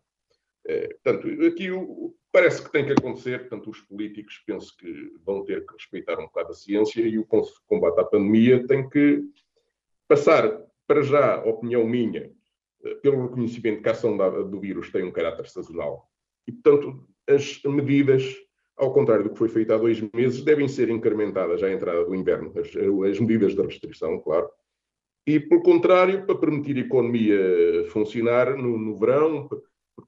É, portanto, aqui o, parece que tem que acontecer, portanto, os políticos penso que vão ter que respeitar um bocado a ciência e o combate à pandemia tem que passar, para já, opinião minha, eh, pelo reconhecimento que a ação do vírus tem um caráter sazonal. E, portanto, as medidas, ao contrário do que foi feito há dois meses, devem ser incrementadas à entrada do inverno, as, as medidas de restrição, claro. E, pelo contrário, para permitir a economia funcionar no, no verão, porque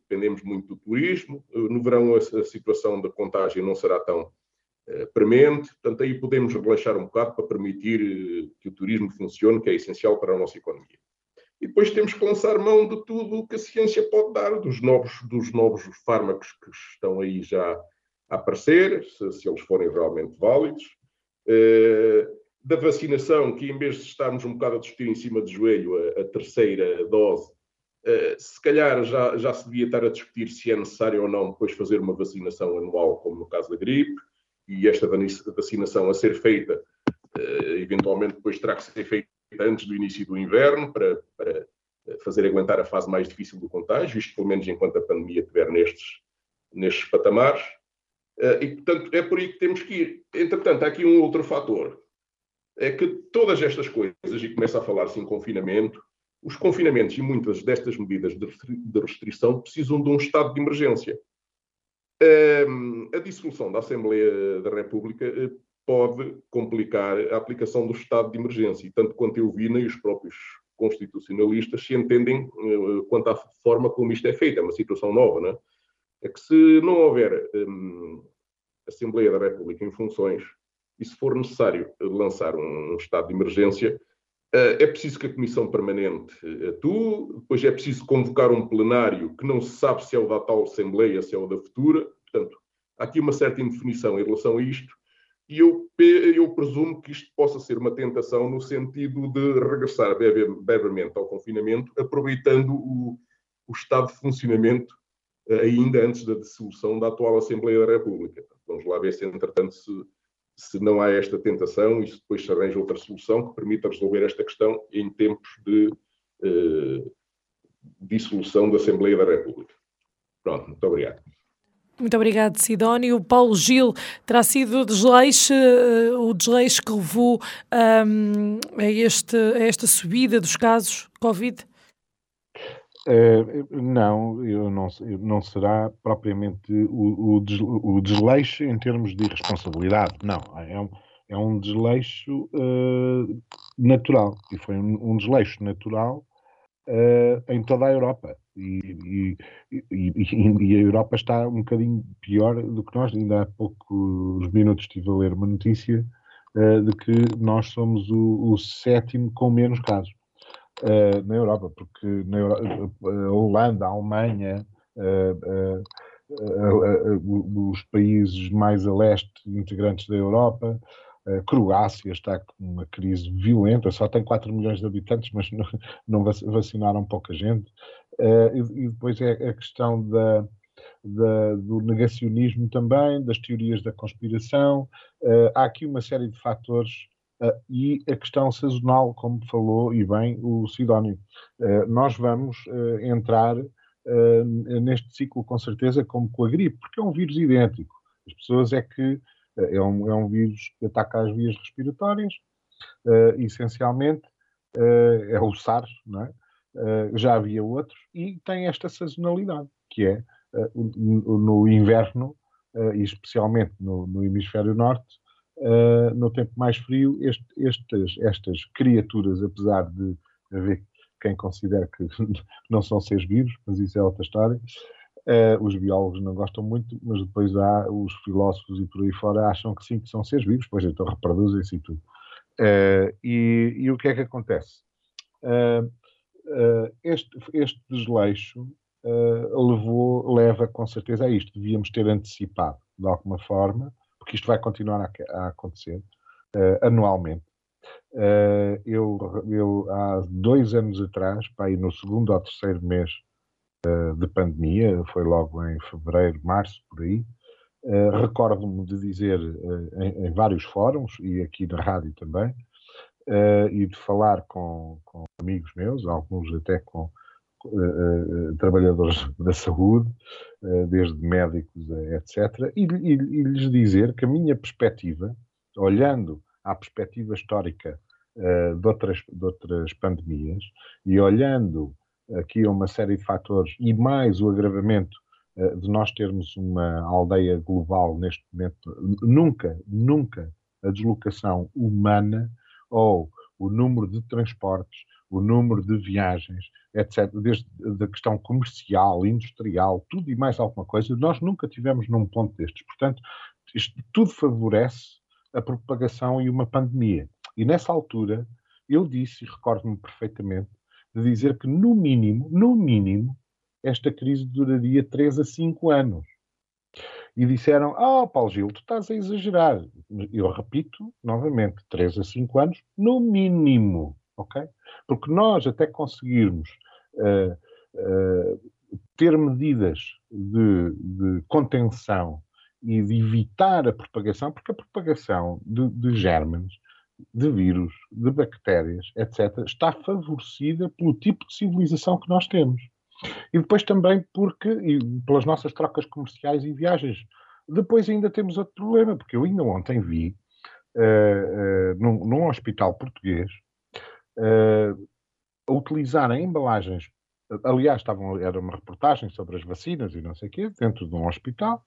dependemos muito do turismo. Eh, no verão a, a situação da contagem não será tão uh, premente, portanto aí podemos relaxar um bocado para permitir uh, que o turismo funcione, que é essencial para a nossa economia. E depois temos que lançar mão de tudo o que a ciência pode dar, dos novos, dos novos fármacos que estão aí já aparecer, se, se eles forem realmente válidos, uh, da vacinação, que em vez de estarmos um bocado a discutir em cima do joelho a, a terceira dose, eh, se calhar já, já se devia estar a discutir se é necessário ou não depois fazer uma vacinação anual, como no caso da gripe, e esta vacinação a ser feita, uh, eventualmente depois terá que ser feita antes do início do inverno, para, para eh, fazer aguentar a fase mais difícil do contágio, isto pelo menos enquanto a pandemia estiver nestes, nestes patamares. Uh, e, portanto, é por aí que temos que ir. Entretanto, há aqui um outro fator. É que todas estas coisas, e começa a falar-se em confinamento, os confinamentos e muitas destas medidas de restrição precisam de um estado de emergência. A dissolução da Assembleia da República eh, pode complicar a aplicação do estado de emergência, e tanto quanto eu vi, nem os próprios constitucionalistas se entendem eh, quanto à forma como isto é feito. É uma situação nova, não é? É que se não houver um, Assembleia da República em funções e se for necessário lançar um, um estado de emergência, eh, é preciso que a Comissão Permanente atue, depois é preciso convocar um plenário que não se sabe se é o da tal Assembleia, se é o da futura. Portanto, há aqui uma certa indefinição em relação a isto, e eu, eu presumo que isto possa ser uma tentação no sentido de regressar brevemente ao confinamento, aproveitando o, o estado de funcionamento ainda antes da dissolução da atual Assembleia da República. Vamos lá ver se, entretanto, se se não há esta tentação e se depois se arranja outra solução que permita resolver esta questão em tempos de eh, dissolução da Assembleia da República. Pronto, muito obrigado. Muito obrigado, Sidónio. Paulo Gil, terá sido o desleixo, eh, o desleixo que levou um, a, este, a esta subida dos casos Covid? Uh, não, eu não, não será propriamente o, o, o, desleixo em termos de irresponsabilidade, não, é um, é um desleixo uh, natural, e foi um, um desleixo natural uh, em toda a Europa, e, e, e, e, a Europa está um bocadinho pior do que nós, ainda há poucos minutos estive a ler uma notícia de que nós somos o, o sétimo com menos casos uh, na Europa, porque na Euro a Holanda, a Alemanha, uh, uh, os países mais a leste integrantes da Europa, a Croácia está com uma crise violenta, só tem 4 milhões de habitantes, mas não, não vacinaram pouca gente. e, depois é a questão da, da, do negacionismo também, das teorias da conspiração. há aqui uma série de fatores Uh, e a questão sazonal, como falou e bem o Sidónio. Uh, nós vamos uh, entrar neste ciclo com certeza como com a gripe, porque é um vírus idêntico. As pessoas é que é um, é um vírus que ataca as vias respiratórias, essencialmente é o SARS, não é? já havia outros, e tem esta sazonalidade, que é no inverno, e especialmente no, no hemisfério norte, uh, no tempo mais frio, este, estas criaturas, apesar de haver quem considera que <laughs> não são seres vivos, mas isso é outra história, uh, os biólogos não gostam muito, mas depois há os filósofos e por aí fora acham que sim, que são seres vivos, pois então reproduzem-se e tudo. Uh, e, e, o que é que acontece? este, este desleixo levou, leva com certeza a isto. Devíamos ter antecipado de alguma forma porque isto vai continuar a, a acontecer uh, anualmente. Uh, eu, eu, há dois anos atrás, para ir no segundo ou terceiro mês uh, de pandemia, foi logo em fevereiro, março, por aí, recordo-me de dizer em, em, vários fóruns e aqui na rádio também, e de falar com, com amigos meus, alguns até com, trabalhadores da saúde, desde médicos, etc., e, e, e, lhes dizer que a minha perspectiva, olhando à perspectiva histórica de, outras, de outras pandemias e olhando aqui a uma série de fatores e mais o agravamento de nós termos uma aldeia global neste momento, nunca, nunca a deslocação humana ou o número de transportes, o número de viagens, etc., desde a questão comercial, industrial, tudo e mais alguma coisa, nós nunca tivemos num ponto destes. Portanto, isto tudo favorece a propagação e uma pandemia. E nessa altura, eu disse, e recordo-me perfeitamente, de dizer que, no mínimo, no mínimo, esta crise duraria 3 a 5 anos e disseram: Ah, oh, Paulo Gil, tu estás a exagerar. Eu repito novamente: 3 a 5 anos, no mínimo, ok? Porque nós, até conseguirmos uh, uh, ter medidas de, de, contenção e de evitar a propagação, porque a propagação de, de germes, de vírus, de bactérias, etc., está favorecida pelo tipo de civilização que nós temos. E depois também porque, pelas nossas trocas comerciais e viagens. Depois ainda temos outro problema, porque eu ainda ontem vi uh, uh, num, num, hospital português uh, a utilizar embalagens. Aliás, estavam, era uma reportagem sobre as vacinas e não sei o quê, dentro de um hospital,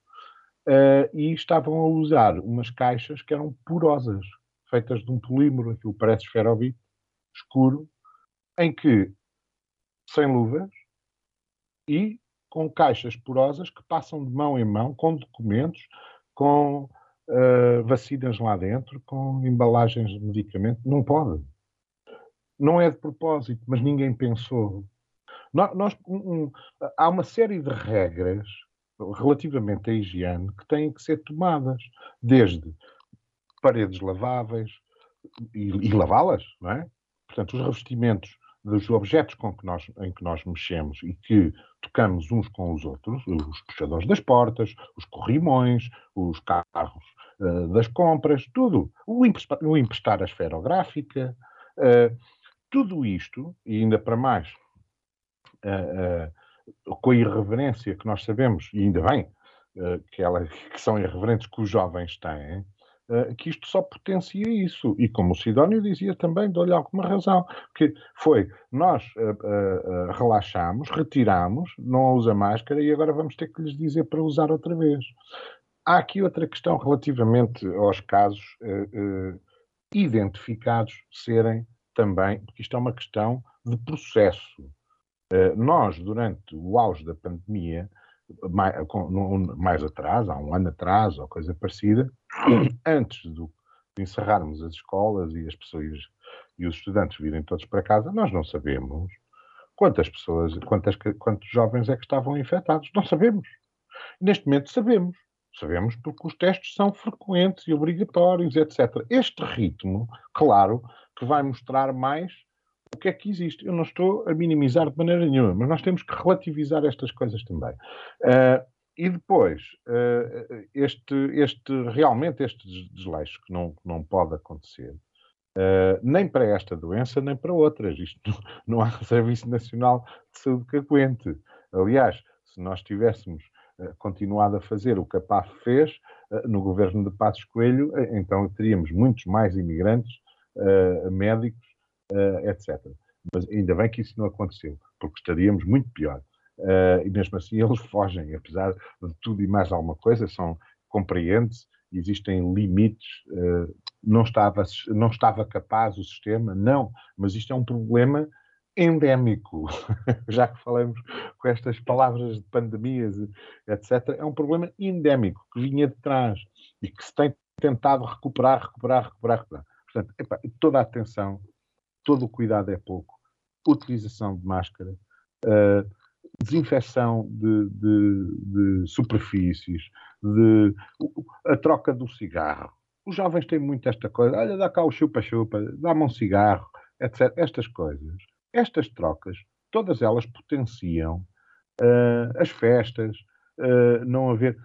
e estavam a usar umas caixas que eram porosas, feitas de um polímero, aquilo parece esferovite, escuro, em que, sem luvas, e com caixas porosas que passam de mão em mão, com documentos, com uh, vacinas lá dentro, com embalagens de medicamento. Não pode. Não é de propósito, mas ninguém pensou. Nós, um, um, há uma série de regras relativamente à higiene que têm que ser tomadas, desde paredes laváveis e, e lavá-las, não é? Portanto, os revestimentos dos objetos com que nós, em que nós mexemos e que tocamos uns com os outros, os puxadores das portas, os corrimões, os carros uh, das compras, tudo, o, emprestar, o emprestar a esferográfica, uh, tudo isto, e ainda para mais, uh, com a irreverência que nós sabemos, e ainda bem, que, ela, <laughs> que são irreverentes que os jovens têm, eh, que isto só potencia isso. E como o Sidónio dizia também, dou-lhe alguma razão, que foi, nós uh, uh, relaxamos, retiramos, não usa máscara e agora vamos ter que lhes dizer para usar outra vez. Há aqui outra questão relativamente aos casos uh, identificados serem também, porque isto é uma questão de processo. nós, durante o auge da pandemia, mais, mais atrás, há um ano atrás ou coisa parecida, <coughs> antes do, de encerrarmos as escolas e as pessoas e os estudantes virem todos para casa, nós não sabemos quantas pessoas, quantas, quantos jovens é que estavam infectados. Não sabemos. Neste momento sabemos. Sabemos porque os testes são frequentes e obrigatórios, etc. Este ritmo, claro, que vai mostrar mais o que é que existe. Eu não estou a minimizar de maneira nenhuma, mas nós temos que relativizar estas coisas também. Uh, e depois, uh, este, este, realmente este desleixo que não, não pode acontecer, uh, nem para esta doença, nem para outras. Isto não, não há Serviço Nacional de Saúde que aguente. Aliás, se nós tivéssemos continuado a fazer o que a PAF fez no governo de Passos Coelho, então teríamos muitos mais imigrantes, médicos, etc. Mas ainda bem que isso não aconteceu, porque estaríamos muito pior. E mesmo assim <laughs> eles fogem, apesar de tudo e mais alguma coisa, são compreende-se, existem limites, não, estava, não estava capaz o sistema, não, mas isto é um problema endémico, <laughs> já que falamos com estas palavras de pandemias, etc., é um problema endémico que vinha de trás e que se tem tentado recuperar, recuperar, recuperar, recuperar. Portanto, toda a atenção todo o cuidado é pouco. Utilização de máscara, uh, desinfecção de, de, de superfícies, de, a troca do cigarro. Os jovens têm muito esta coisa, olha, dá cá o chupa-chupa, dá-me um cigarro, etc. Estas coisas, estas trocas, todas elas potenciam uh, as festas, uh, não haver.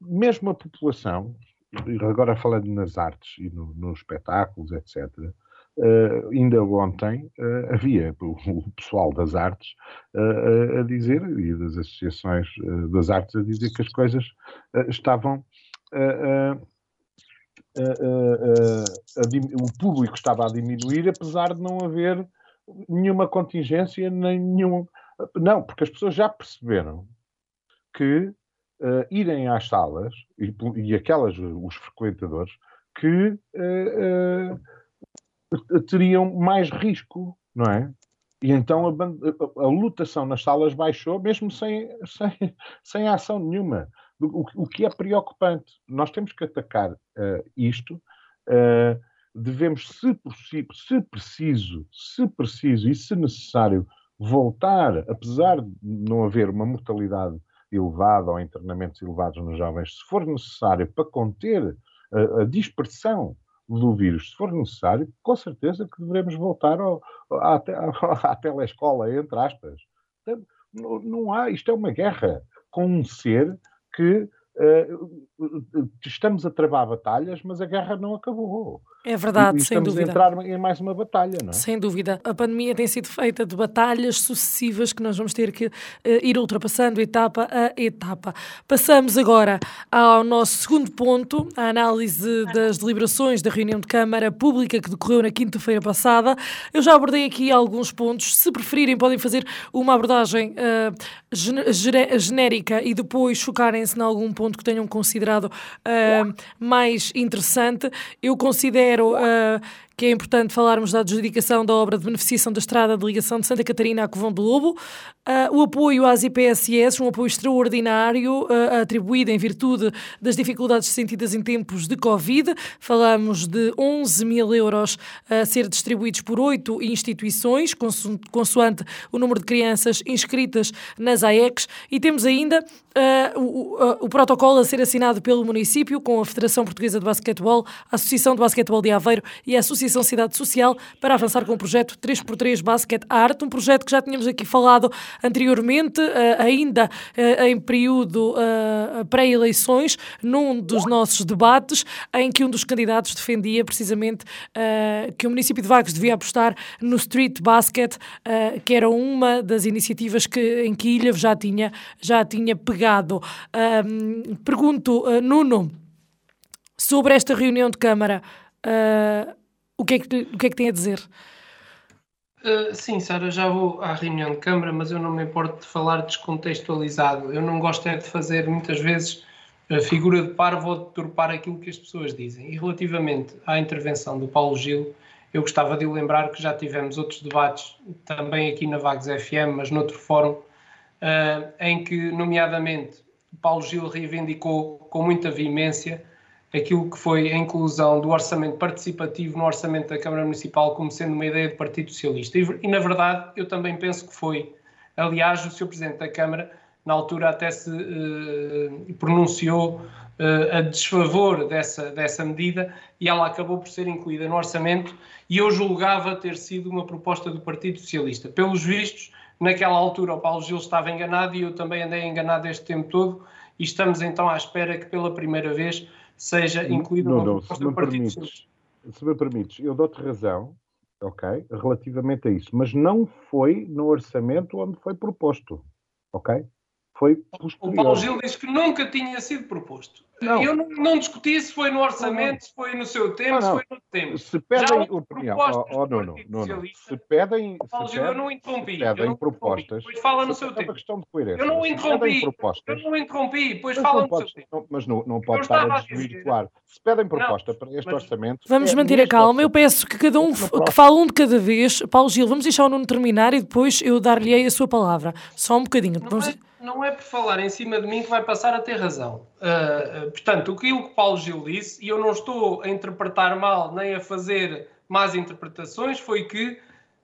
Mesmo a população, agora falando nas artes e no, nos espetáculos, etc., Uh, ainda ontem uh, havia o, o, pessoal das artes uh, a dizer, e das associações das artes a dizer que as coisas estavam. o público estava a diminuir, apesar de não haver nenhuma contingência, nem nenhum. Não, porque as pessoas já perceberam que irem às salas, e, e aquelas, os frequentadores, que teriam mais risco, não é? E então a, a, lotação nas salas baixou, mesmo sem, sem, sem ação nenhuma. O, o, que é preocupante. Nós temos que atacar uh, isto. Devemos, se se preciso, se preciso e se necessário, voltar, apesar de não haver uma mortalidade elevada ou internamentos elevados nos jovens, se for necessário para conter a, a dispersão do vírus, se for necessário, com certeza que devemos voltar ao, à, à, <laughs> à telescola, entre aspas. Não, não há, isto é uma guerra com um ser que estamos a travar batalhas, mas a guerra não acabou. É verdade, e, e sem dúvida. Estamos a entrar em mais uma batalha, não é? Sem dúvida. A pandemia tem sido feita de batalhas sucessivas que nós vamos ter que uh, ir ultrapassando etapa a etapa. Passamos agora ao nosso segundo ponto, a análise das deliberações da reunião de Câmara Pública que decorreu na quinta-feira passada. Eu já abordei aqui alguns pontos. Se preferirem, podem fazer uma abordagem uh, genérica e depois focarem-se em algum ponto que tenham considerado uh, mais interessante. Eu considero considero uh, que é importante falarmos da adjudicação da obra de beneficiação da estrada de ligação de Santa Catarina a Covão do Lobo, uh, o apoio às IPSS, um apoio extraordinário uh, atribuído em virtude das dificuldades sentidas em tempos de Covid. Falamos de 11 mil euros a ser distribuídos por oito instituições, conso consoante o número de crianças inscritas nas AECs, e temos ainda uh, o, o protocolo a ser assinado pelo município com a Federação Portuguesa de Basquetebol, a Associação de Basquetebol de Aveiro e a Associação Associação Cidade Social para avançar com o projeto 3x3 Basket Art, um projeto que já tínhamos aqui falado anteriormente, eh, ainda eh, em período eh, pré-eleições, num dos nossos debates, em que um dos candidatos defendia precisamente que o município de Vagos devia apostar no street basket, que era uma das iniciativas que, em que Ilha já tinha, já tinha pegado. pergunto, Nuno, sobre esta reunião de Câmara, uh, o que é que, o que, é que tem a dizer? Uh, sim, Sara, já vou à reunião de Câmara, mas eu não me importo de falar descontextualizado. Eu não gosto é de fazer muitas vezes a figura de parvo ou de turpar aquilo que as pessoas dizem. E relativamente à intervenção do Paulo Gil, eu gostava de lembrar que já tivemos outros debates, também aqui na Vagos FM, mas noutro fórum, uh, em que, nomeadamente, Paulo Gil reivindicou com muita veemência aquilo que foi a inclusão do orçamento participativo no orçamento da Câmara Municipal como sendo uma ideia do Partido Socialista. E, e, na verdade, eu também penso que foi. Aliás, o Sr. Presidente da Câmara, na altura, até se uh, pronunciou uh, a desfavor dessa, dessa medida e ela acabou por ser incluída no orçamento e eu julgava ter sido uma proposta do Partido Socialista. Pelos vistos, naquela altura o Paulo Gil estava enganado e eu também andei enganado este tempo todo e estamos então à espera que pela primeira vez seja incluído não, não, se me permites, Se me permites, eu dou-te razão, ok, relativamente a isso, mas não foi no orçamento onde foi proposto, ok? Foi posterior. O Paulo Gil disse que nunca tinha sido proposto. Não. Eu não, não, discuti se foi no orçamento, se foi no seu tempo, se foi no tempo. Se pedem opinião, oh, oh, não, não, não, não. Se pedem, Paulo se Gil, eu não interrompi. Se pedem propostas. Pois fala no seu tempo. questão de coerência. Eu não interrompi. Eu não interrompi, pois fala no seu tempo. Mas não, não pode estar a desvirtuar. Se pedem proposta para este orçamento. Vamos é manter a calma. Eu peço que cada um que fale um de cada vez. Paulo Gil, vamos deixar o Nuno terminar e depois eu dar-lhe a sua palavra. Só um bocadinho. Vamos não é por falar em cima de mim que vai passar a ter razão. Uh, portanto, aquilo que Paulo Gil disse, e eu não estou a interpretar mal nem a fazer más interpretações, foi que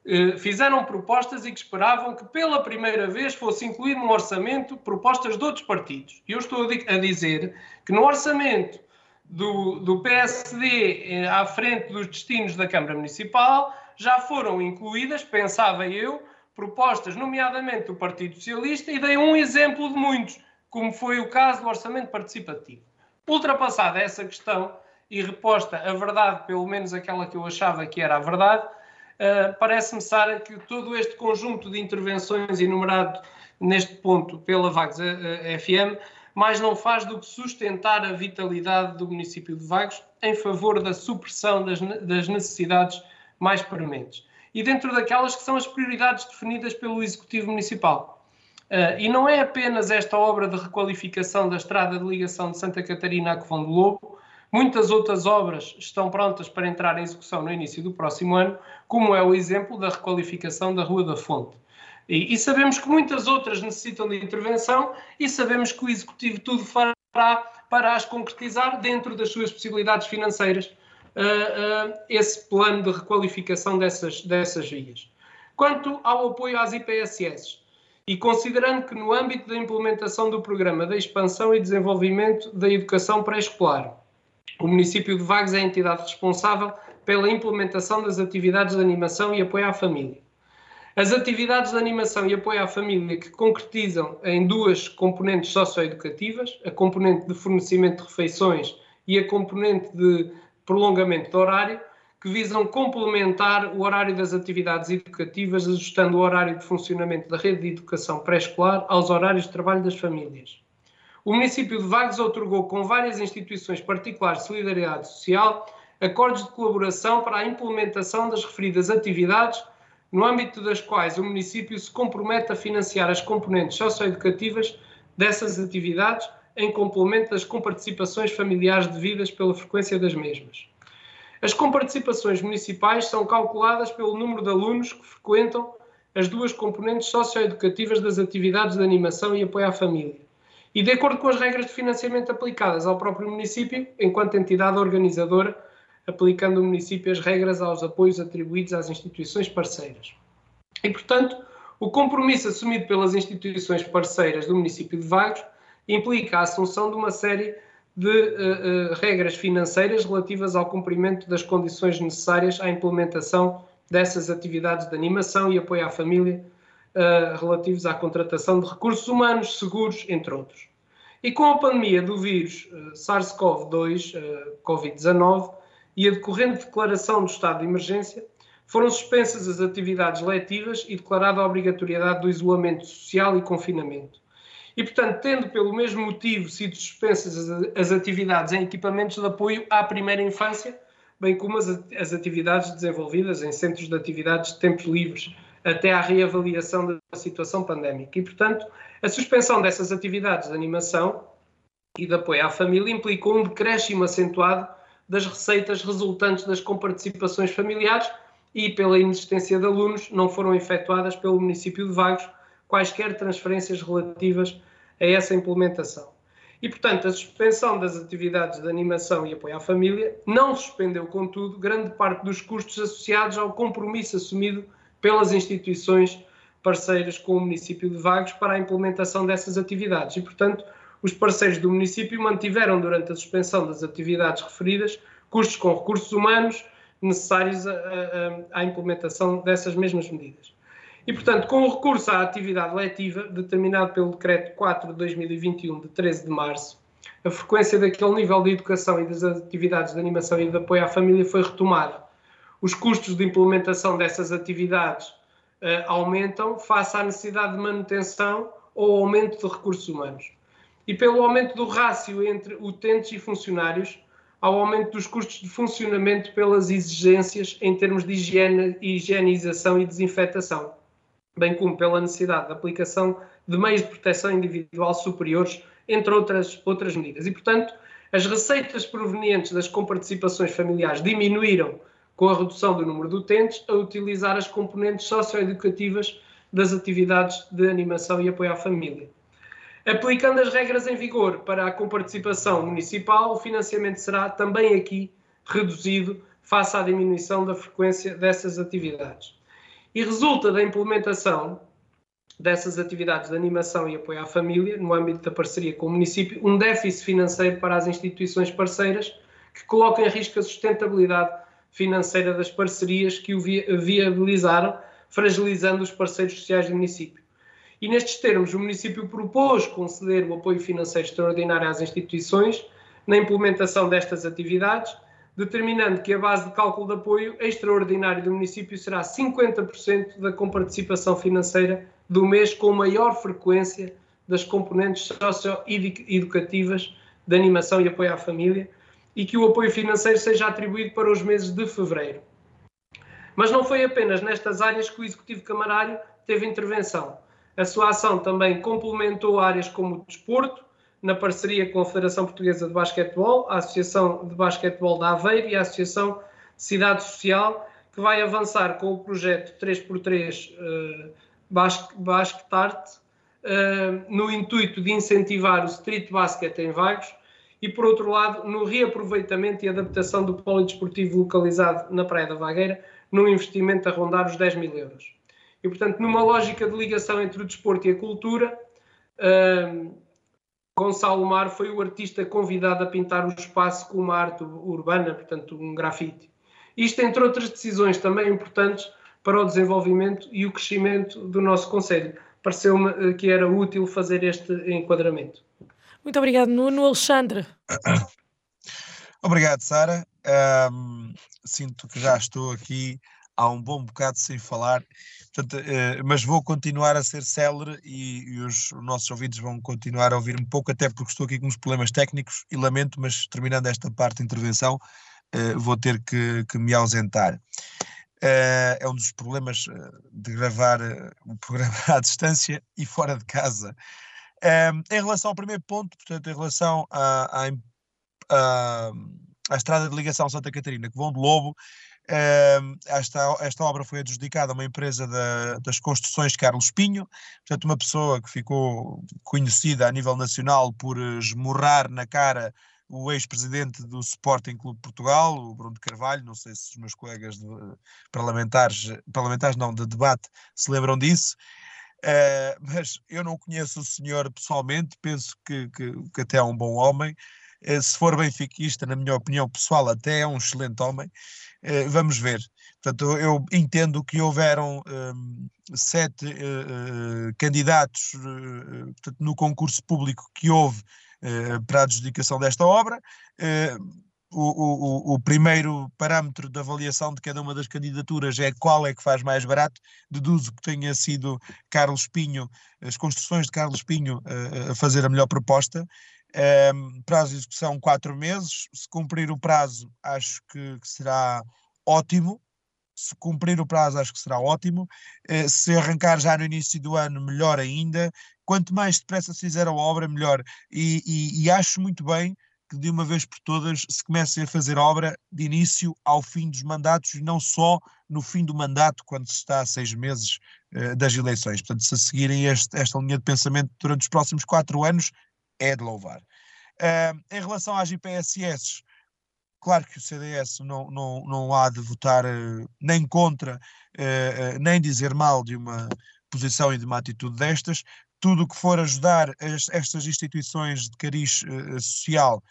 uh, fizeram propostas e que esperavam que pela primeira vez fosse incluído no orçamento propostas de outros partidos. E eu estou a dizer que no orçamento do, do PSD eh, à frente dos destinos da Câmara Municipal já foram incluídas, pensava eu, propostas, nomeadamente do Partido Socialista, e dei um exemplo de muitos, como foi o caso do orçamento participativo. Ultrapassada essa questão, e reposta a verdade, pelo menos aquela que eu achava que era a verdade, uh, parece-me, Sara, que todo este conjunto de intervenções enumerado neste ponto pela Vagos FM, mais não faz do que sustentar a vitalidade do município de Vagos em favor da supressão das, das necessidades mais prementes. E dentro daquelas que são as prioridades definidas pelo Executivo Municipal. Uh, e não é apenas esta obra de requalificação da estrada de ligação de Santa Catarina a Covão do Lobo, muitas outras obras estão prontas para entrar em execução no início do próximo ano, como é o exemplo da requalificação da Rua da Fonte. E, e, sabemos que muitas outras necessitam de intervenção e sabemos que o Executivo tudo fará para as concretizar dentro das suas possibilidades financeiras, uh, uh, esse plano de requalificação dessas, dessas vias. Quanto ao apoio às IPSS, e considerando que no âmbito da implementação do programa da expansão e desenvolvimento da educação pré-escolar, o município de Vagos é a entidade responsável pela implementação das atividades de animação e apoio à família. As atividades de animação e apoio à família que concretizam em duas componentes socioeducativas, a componente de fornecimento de refeições e a componente de prolongamento de horário, que visam complementar o horário das atividades educativas, ajustando o horário de funcionamento da rede de educação pré-escolar aos horários de trabalho das famílias. O município de Vagos otorgou com várias instituições particulares de solidariedade social acordos de colaboração para a implementação das referidas atividades no âmbito das quais o município se compromete a financiar as componentes socioeducativas dessas atividades em complemento das comparticipações familiares devidas pela frequência das mesmas. As comparticipações municipais são calculadas pelo número de alunos que frequentam as duas componentes socioeducativas das atividades de animação e apoio à família. E de acordo com as regras de financiamento aplicadas ao próprio município, enquanto entidade organizadora aplicando o município as regras aos apoios atribuídos às instituições parceiras. E, portanto, o compromisso assumido pelas instituições parceiras do município de Vagos implica a assunção de uma série de uh, uh, regras financeiras relativas ao cumprimento das condições necessárias à implementação dessas atividades de animação e apoio à família uh, relativos à contratação de recursos humanos, seguros, entre outros. E com a pandemia do vírus SARS-CoV-2, Covid-19, e a decorrente declaração do estado de emergência, foram suspensas as atividades letivas e declarada a obrigatoriedade do isolamento social e confinamento. E, portanto, tendo pelo mesmo motivo sido suspensas as atividades em equipamentos de apoio à primeira infância, bem como as, atividades desenvolvidas em centros de atividades de tempos livres, até à reavaliação da situação pandémica. E, portanto, a suspensão dessas atividades de animação e de apoio à família implicou um decréscimo acentuado das receitas resultantes das comparticipações familiares e pela inexistência de alunos não foram efetuadas pelo município de Vagos quaisquer transferências relativas a essa implementação. E, portanto, a suspensão das atividades de animação e apoio à família não suspendeu, contudo, grande parte dos custos associados ao compromisso assumido pelas instituições parceiras com o município de Vagos para a implementação dessas atividades. E, portanto, os parceiros do município mantiveram durante a suspensão das atividades referidas custos com recursos humanos necessários à implementação dessas mesmas medidas. E, portanto, com o recurso à atividade letiva, determinado pelo Decreto 4 de 2021, de 13 de março, a frequência daquele nível de educação e das atividades de animação e de apoio à família foi retomada. Os custos de implementação dessas atividades uh, aumentam face à necessidade de manutenção ou aumento de recursos humanos e pelo aumento do rácio entre utentes e funcionários, ao aumento dos custos de funcionamento pelas exigências em termos de higiene, higienização e desinfectação, bem como pela necessidade de aplicação de meios de proteção individual superiores, entre outras, outras medidas. E, portanto, as receitas provenientes das comparticipações familiares diminuíram com a redução do número de utentes a utilizar as componentes socioeducativas das atividades de animação e apoio à família. Aplicando as regras em vigor para a comparticipação municipal, o financiamento será também aqui reduzido face à diminuição da frequência dessas atividades. E resulta da implementação dessas atividades de animação e apoio à família, no âmbito da parceria com o município, um déficit financeiro para as instituições parceiras que coloca em risco a sustentabilidade financeira das parcerias que o viabilizaram, fragilizando os parceiros sociais do município. E nestes termos, o município propôs conceder o apoio financeiro extraordinário às instituições, na implementação destas atividades, determinando que a base de cálculo de apoio extraordinário do município será 50% da comparticipação financeira do mês com maior frequência das componentes socio-educativas de animação e apoio à família e que o apoio financeiro seja atribuído para os meses de fevereiro. Mas não foi apenas nestas áreas que o Executivo Camarário teve intervenção. A sua ação também complementou áreas como o desporto, na parceria com a Federação Portuguesa de Basquetebol, a Associação de Basquetebol da Aveiro e a Associação Cidade Social, que vai avançar com o projeto 3x3 uh, Basket Art, uh, no intuito de incentivar o street basket em Vagos e, por outro lado, no reaproveitamento e adaptação do polidesportivo localizado na Praia da Vagueira, num investimento a rondar os 10 mil euros. E, portanto, numa lógica de ligação entre o desporto e a cultura, uh, Gonçalo Mar foi o artista convidado a pintar o espaço com uma arte urbana, portanto, um grafite. Isto, entre outras decisões também importantes para o desenvolvimento e o crescimento do nosso Conselho. Pareceu-me eh, que era útil fazer este enquadramento. Muito obrigado, Nuno. Alexandre. <coughs> Obrigado, Sara. Um, sinto que já estou aqui há um bom bocado sem falar, portanto, uh, mas vou continuar a ser célere e, e os, os, nossos ouvidos vão continuar a ouvir um pouco, até porque estou aqui com uns problemas técnicos e lamento, mas terminando esta parte de intervenção, uh, vou ter que, que me ausentar. Uh, é um dos problemas de gravar o programa <laughs> à distância e fora de casa. em relação ao primeiro ponto, portanto, em relação à, à, à, à estrada de ligação Santa Catarina, que vão de Lobo, esta, esta obra foi adjudicada a uma empresa da, das construções Carlos Pinho, portanto, uma pessoa que ficou conhecida a nível nacional por esmurrar na cara o ex-presidente do Sporting Clube Portugal, o Bruno de Carvalho, não sei se os meus colegas de, parlamentares, parlamentares não, de debate, se lembram disso. Uh, mas eu não conheço o senhor pessoalmente, penso que, que, que até é um bom homem. Uh, se for benfiquista, na minha opinião pessoal, até é um excelente homem. Eh, vamos ver. Portanto, eu entendo que houveram um, sete uh, candidatos uh, portanto, no concurso público que houve para a adjudicação desta obra. O, o, o, primeiro parâmetro de avaliação de cada uma das candidaturas é qual é que faz mais barato. Deduzo que tenha sido Carlos Pinho, as construções de Carlos Pinho, a fazer a melhor proposta. Um, prazo de execução quatro meses. Se cumprir o prazo, acho que, que será ótimo. Se cumprir o prazo, acho que será ótimo. Uh, se arrancar já no início do ano, melhor ainda. Quanto mais depressa se fizer a obra, melhor. E, e, e acho muito bem que de uma vez por todas se comece a fazer obra de início ao fim dos mandatos e não só no fim do mandato, quando se está a seis meses uh, das eleições. Portanto, se seguirem este, esta linha de pensamento durante os próximos quatro anos, é de louvar. Uh, em relação às IPSS, claro que o CDS não, não, não há de votar uh, nem contra, uh, nem dizer mal de uma posição e de uma atitude destas. Tudo o que for ajudar as, estas instituições de cariz social,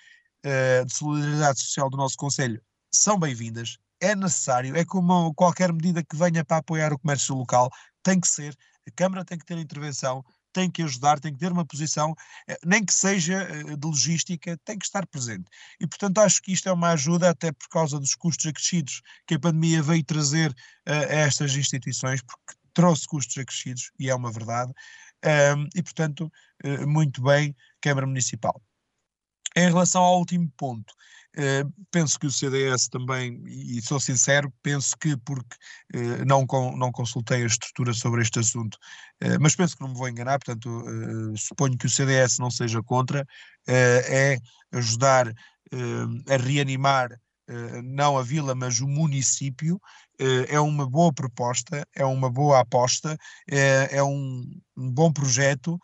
de solidariedade social do nosso Conselho, são bem-vindas. É necessário, é como qualquer medida que venha para apoiar o comércio local, tem que ser, a Câmara tem que ter intervenção, tem que ajudar, tem que ter uma posição, eh, nem que seja eh, de logística, tem que estar presente. E, portanto, acho que isto é uma ajuda, até por causa dos custos acrescidos que a pandemia veio trazer eh, a estas instituições, porque trouxe custos acrescidos, e é uma verdade, e, portanto, muito bem, Câmara Municipal. Em relação ao último ponto, Uh, penso que o CDS também, e sou sincero, penso que porque uh, não, não consultei a estrutura sobre este assunto, uh, mas penso que não me vou enganar, portanto, suponho que o CDS não seja contra, é ajudar a reanimar não a vila, mas o município, é uma boa proposta, é uma boa aposta, é, é um, um, bom projeto,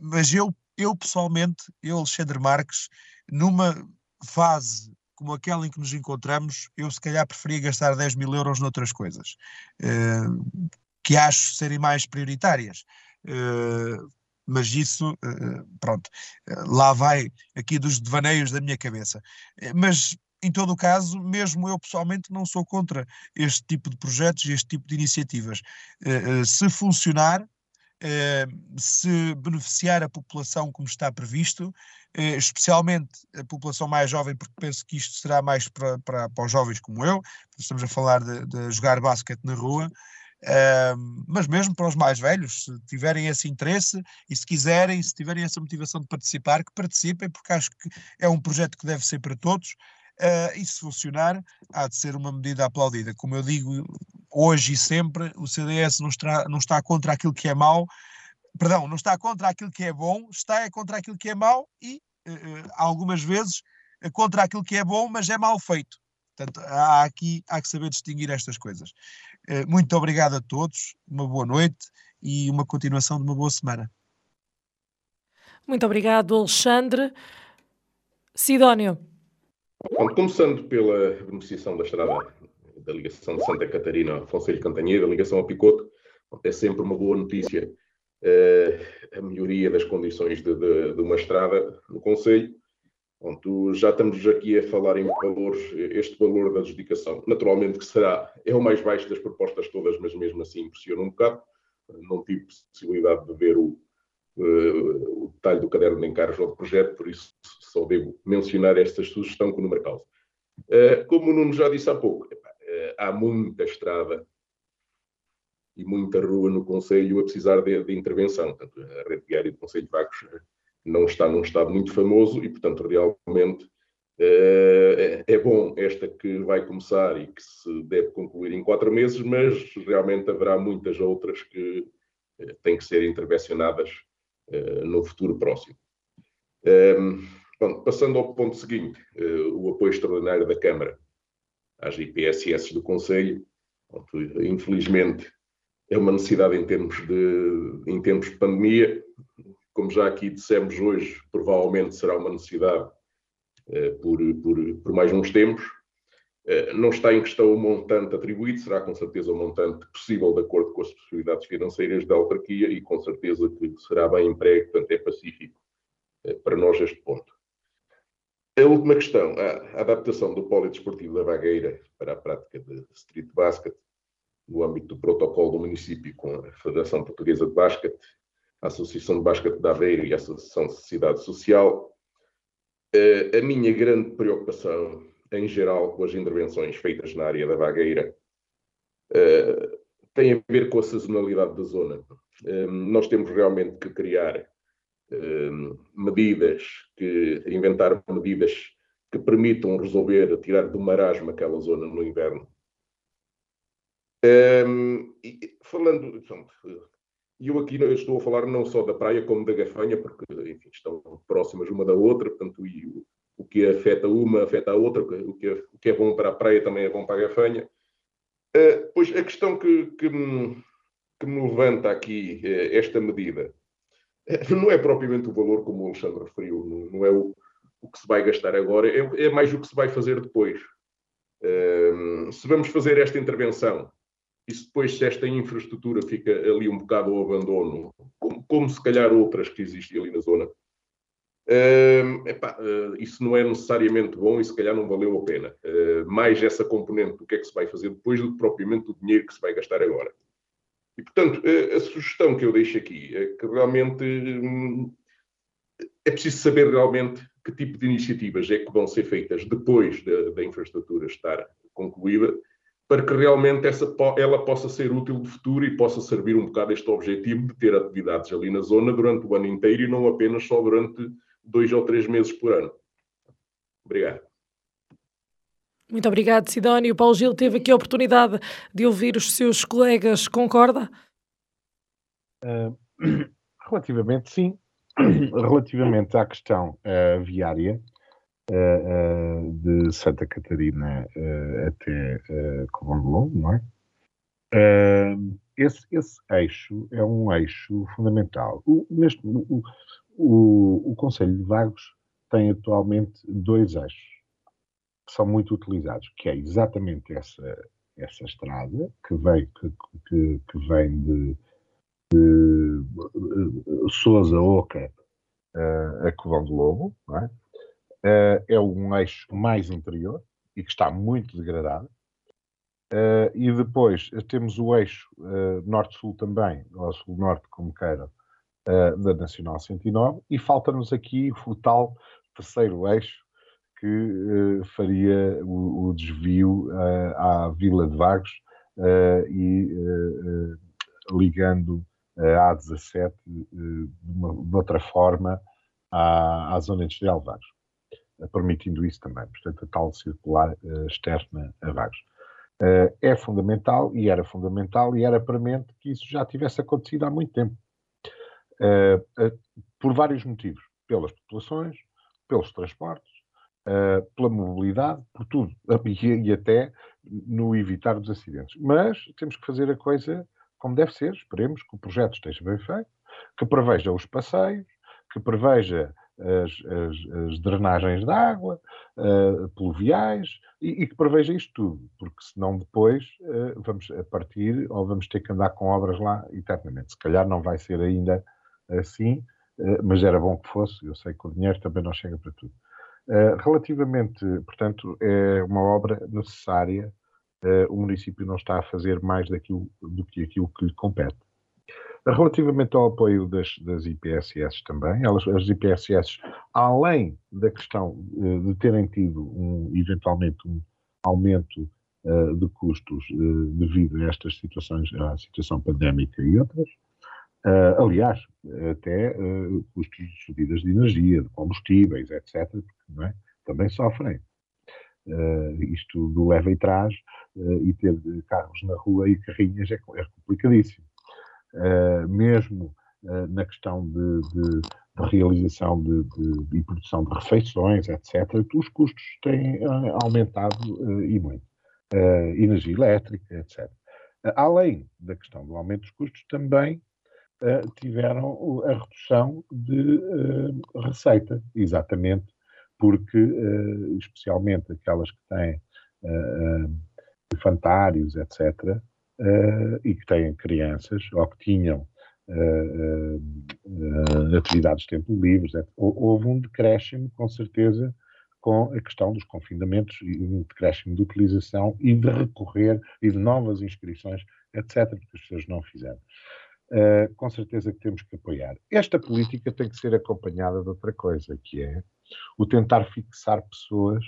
mas eu, eu pessoalmente, eu, Alexandre Marques, numa fase como aquela em que nos encontramos, eu se calhar preferia gastar 10 mil euros noutras coisas, uh, que acho serem mais prioritárias. Uh, mas isso, uh, pronto, lá vai aqui dos devaneios da minha cabeça. mas, em todo o caso, mesmo eu pessoalmente não sou contra este tipo de projetos e este tipo de iniciativas. se funcionar, se beneficiar a população como está previsto, especialmente a população mais jovem, porque penso que isto será mais para, para, para os jovens como eu, estamos a falar de, de jogar basquete na rua, Uh, mas mesmo para os mais velhos, se tiverem esse interesse e se quiserem, se tiverem essa motivação de participar, que participem, porque acho que é um projeto que deve ser para todos. Uh, e se funcionar, há de ser uma medida aplaudida. Como eu digo hoje e sempre, o CDS não está, não está contra aquilo que é mau, perdão, não está contra aquilo que é bom, está é contra aquilo que é mau e, uh, algumas vezes, contra aquilo que é bom, mas é mal feito. Portanto, há aqui há que saber distinguir estas coisas. Eh, muito obrigado a todos, uma boa noite e uma continuação de uma boa semana. Muito obrigado, Alexandre. Sidónio. Bom, começando pela beneficiação da estrada da ligação de Santa Catarina ao Conselho Cantanheiro, a ligação ao Picoto, é sempre uma boa notícia uh, a melhoria das condições de, de, de uma estrada no Conselho Pronto, já estamos aqui a falar em valores, este valor da adjudicação, naturalmente que será, é o mais baixo das propostas todas, mas mesmo assim impressiona um bocado. Não tive possibilidade de ver o, uh, o detalhe do caderno de encargos do projeto, por isso só devo mencionar esta sugestão o número causa. Uh, como o Nuno já disse há pouco, uh, há muita estrada e muita rua no Conselho a precisar de, de intervenção. Portanto, a rede viária do Conselho de Vagos não está num estado muito famoso e, portanto, realmente é, é bom esta que vai começar e que se deve concluir em quatro meses, mas realmente haverá muitas outras que têm que ser intervencionadas no futuro próximo. Ehm, bom, passando ao ponto seguinte, o apoio extraordinário da Câmara às IPSS do Conselho, infelizmente é uma necessidade em termos de, em termos de pandemia, como já aqui dissemos hoje, provavelmente será uma necessidade uh, por, por, por, mais uns tempos. Uh, não está em questão o montante atribuído, será com certeza o montante possível de acordo com as possibilidades financeiras da autarquia e com certeza que será bem emprego, portanto é pacífico uh, para nós este ponto. A última questão, a, adaptação do polidesportivo da Vagueira para a prática de street basket no âmbito do protocolo do município com a Federação Portuguesa de Basquete a Associação de Basquete da Aveiro e a Associação de Sociedade Social. Uh, a minha grande preocupação, em geral, com as intervenções feitas na área da vagueira, uh, tem a ver com a sazonalidade da zona. Uh, nós temos realmente que criar medidas, que inventar medidas que permitam resolver, tirar do marasmo aquela zona no inverno. Um, e falando, eu aqui estou a falar não só da praia como da Gafanha, porque enfim, estão próximas uma da outra, portanto, e o, que afeta uma afeta a outra, o que, é, o que é bom para a praia também é bom para a Gafanha. Uh, pois a questão que, que, me, que me levanta aqui uh, esta medida uh, não é propriamente o valor, como o Alexandre referiu, não, não é o, o que se vai gastar agora, é, é mais o que se vai fazer depois. se vamos fazer esta intervenção e se depois se esta infraestrutura fica ali um bocado ao abandono, como, como se calhar outras que existem ali na zona, uh, epá, uh, isso não é necessariamente bom e se calhar não valeu a pena. Uh, mais essa componente do que é que se vai fazer depois do que propriamente o dinheiro que se vai gastar agora. E, portanto, a sugestão que eu deixo aqui é que realmente hum, é preciso saber realmente que tipo de iniciativas é que vão ser feitas depois da, infraestrutura estar concluída para que realmente essa, ela possa ser útil de futuro e possa servir um bocado este objetivo de ter atividades ali na zona durante o ano inteiro e não apenas só durante dois ou três meses por ano. Obrigado. Muito obrigado, Sidónio. O Paulo Gil teve aqui a oportunidade de ouvir os seus colegas. Concorda? Uh, <clears throat> relativamente, sim. <clears throat> Relativamente à questão uh, viária, uh, de Santa Catarina uh, até uh, Covão não é? esse, esse eixo é um eixo fundamental. O, neste, o, o, o Conselho de Vagos tem atualmente dois eixos que são muito utilizados, que é exatamente essa, essa estrada que vem, que, que, que vem de, de Sousa Oca uh, a Covão de Lobo, é? uh, é um eixo mais interior e que está muito degradado. Uh, e depois temos o eixo norte-sul também, ou sul-norte, como queira, uh, da Nacional 109, e falta-nos aqui o tal terceiro eixo que faria o, o desvio à Vila de Vagos e ligando a A17 de, uma, de outra forma à, à zona industrial de Vagos, permitindo isso também, portanto, a tal circular externa a Vagos. Uh, é fundamental, e era fundamental, e era premente que isso já tivesse acontecido há muito tempo. Uh, por vários motivos. Pelas populações, pelos transportes, pela mobilidade, por tudo. <laughs> E, e, até no evitar dos acidentes. Mas temos que fazer a coisa como deve ser. Esperemos que o projeto esteja bem feito, que preveja os passeios, que preveja as, as, as drenagens de água, uh, pluviais, e, e, que preveja isto tudo, porque senão depois uh, vamos a partir ou vamos ter que andar com obras lá eternamente. Se calhar não vai ser ainda assim, uh, mas era bom que fosse, eu sei que o dinheiro também não chega para tudo. relativamente, portanto, é uma obra necessária, o município não está a fazer mais daquilo, do que aquilo que lhe compete. Relativamente ao apoio das, das IPSS também, elas, as IPSS, além da questão de terem tido um, eventualmente um aumento de custos devido a estas situações, à situação pandémica e outras, aliás, até custos de subidas de energia, de combustíveis, etc., é? também sofrem. isto do leva e traz e ter carros na rua e carrinhas é, é complicadíssimo. Mesmo uh, na questão de, de, de realização de, de, e produção de refeições, etc., os custos têm uh, aumentado e muito. energia elétrica, etc. além da questão do aumento dos custos, também tiveram a redução de receita, exatamente porque, especialmente aquelas que têm infantários, etc., uh, e que têm crianças ou que tinham uh, uh, atividades de tempo livres. Houve um decréscimo, com certeza, com a questão dos confinamentos e um decréscimo de utilização e de recorrer e de novas inscrições, etc., porque as pessoas não fizeram. Uh, com certeza que temos que apoiar. Esta política tem que ser acompanhada de outra coisa, que é o tentar fixar pessoas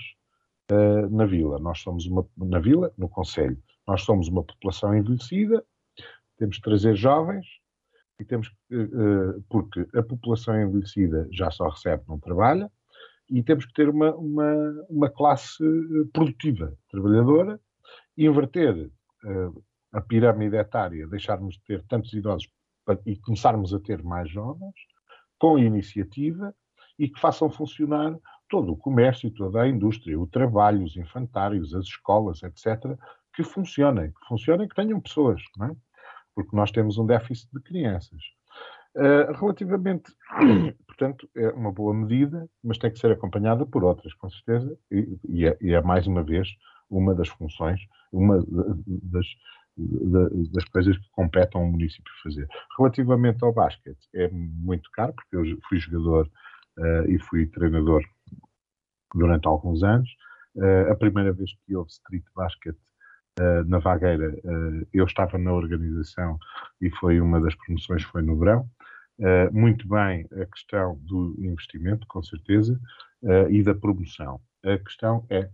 uh, na vila. Nós somos uma, na vila, no Conselho, nós somos uma população envelhecida, temos que trazer jovens, e temos que, uh, porque a população envelhecida já só recebe, não trabalha, e temos que ter uma, uma, uma classe produtiva, trabalhadora, e inverter uh, a pirâmide etária, deixarmos de ter tantos idosos e começarmos a ter mais jovens, com iniciativa, e que façam funcionar todo o comércio, toda a indústria, o trabalho, os infantários, as escolas, etc., que funcionem, que funcionem, que tenham pessoas, não é? porque nós temos um déficit de crianças. Uh, relativamente, <coughs> portanto, é uma boa medida, mas tem que ser acompanhada por outras, com certeza, e, e, é, e é, mais uma vez uma das funções, uma das, das coisas que competem ao município fazer. Relativamente ao basquete, é muito caro, porque eu fui jogador uh, e fui treinador durante alguns anos. Uh, a primeira vez que houve street basket uh, na Vagueira, eu estava na organização e foi uma das promoções, foi no verão. muito bem a questão do investimento, com certeza, e da promoção. A questão é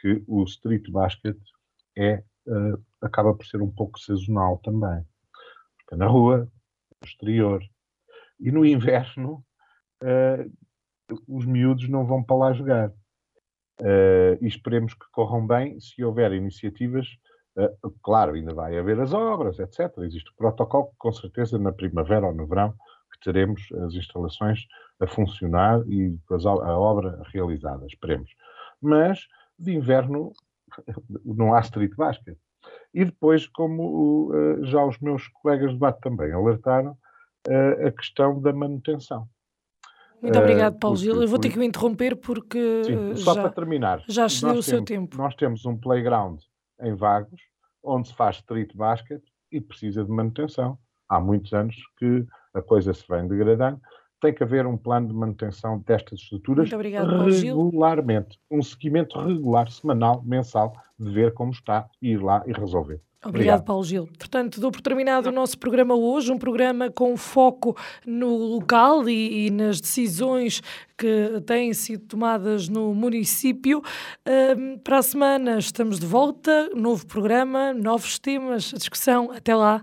que o street basket é, acaba por ser um pouco sazonal também. Fica na rua, no exterior. E no inverno, os miúdos não vão para lá jogar. Uh, e esperemos que corram bem se houver iniciativas. Uh, claro, ainda vai haver as obras, etc. Existe o protocolo que, com certeza, na primavera ou no verão, teremos as instalações a funcionar e a obra realizada, esperemos. Mas, de inverno, <laughs> não há street basket. E depois, como uh, já os meus colegas de debate também alertaram, a questão da manutenção. Muito obrigado, Paulo Gil. Eu vou ter que o interromper porque Sim, eh, só já, para terminar, já excedeu o seu tempo. Nós temos um playground em Vagos onde se faz street basket e precisa de manutenção. Há muitos anos que a coisa se vem degradando tem que haver um plano de manutenção destas estruturas obrigado, regularmente. Um seguimento regular, semanal, mensal, de ver como está e ir lá e resolver. Obrigado, Obrigado, Paulo Gil. Portanto, dou por terminado o nosso programa hoje, um programa com foco no local e, e nas decisões que têm sido tomadas no município. Um, para a semana estamos de volta, novo programa, novos temas, a discussão. Até lá.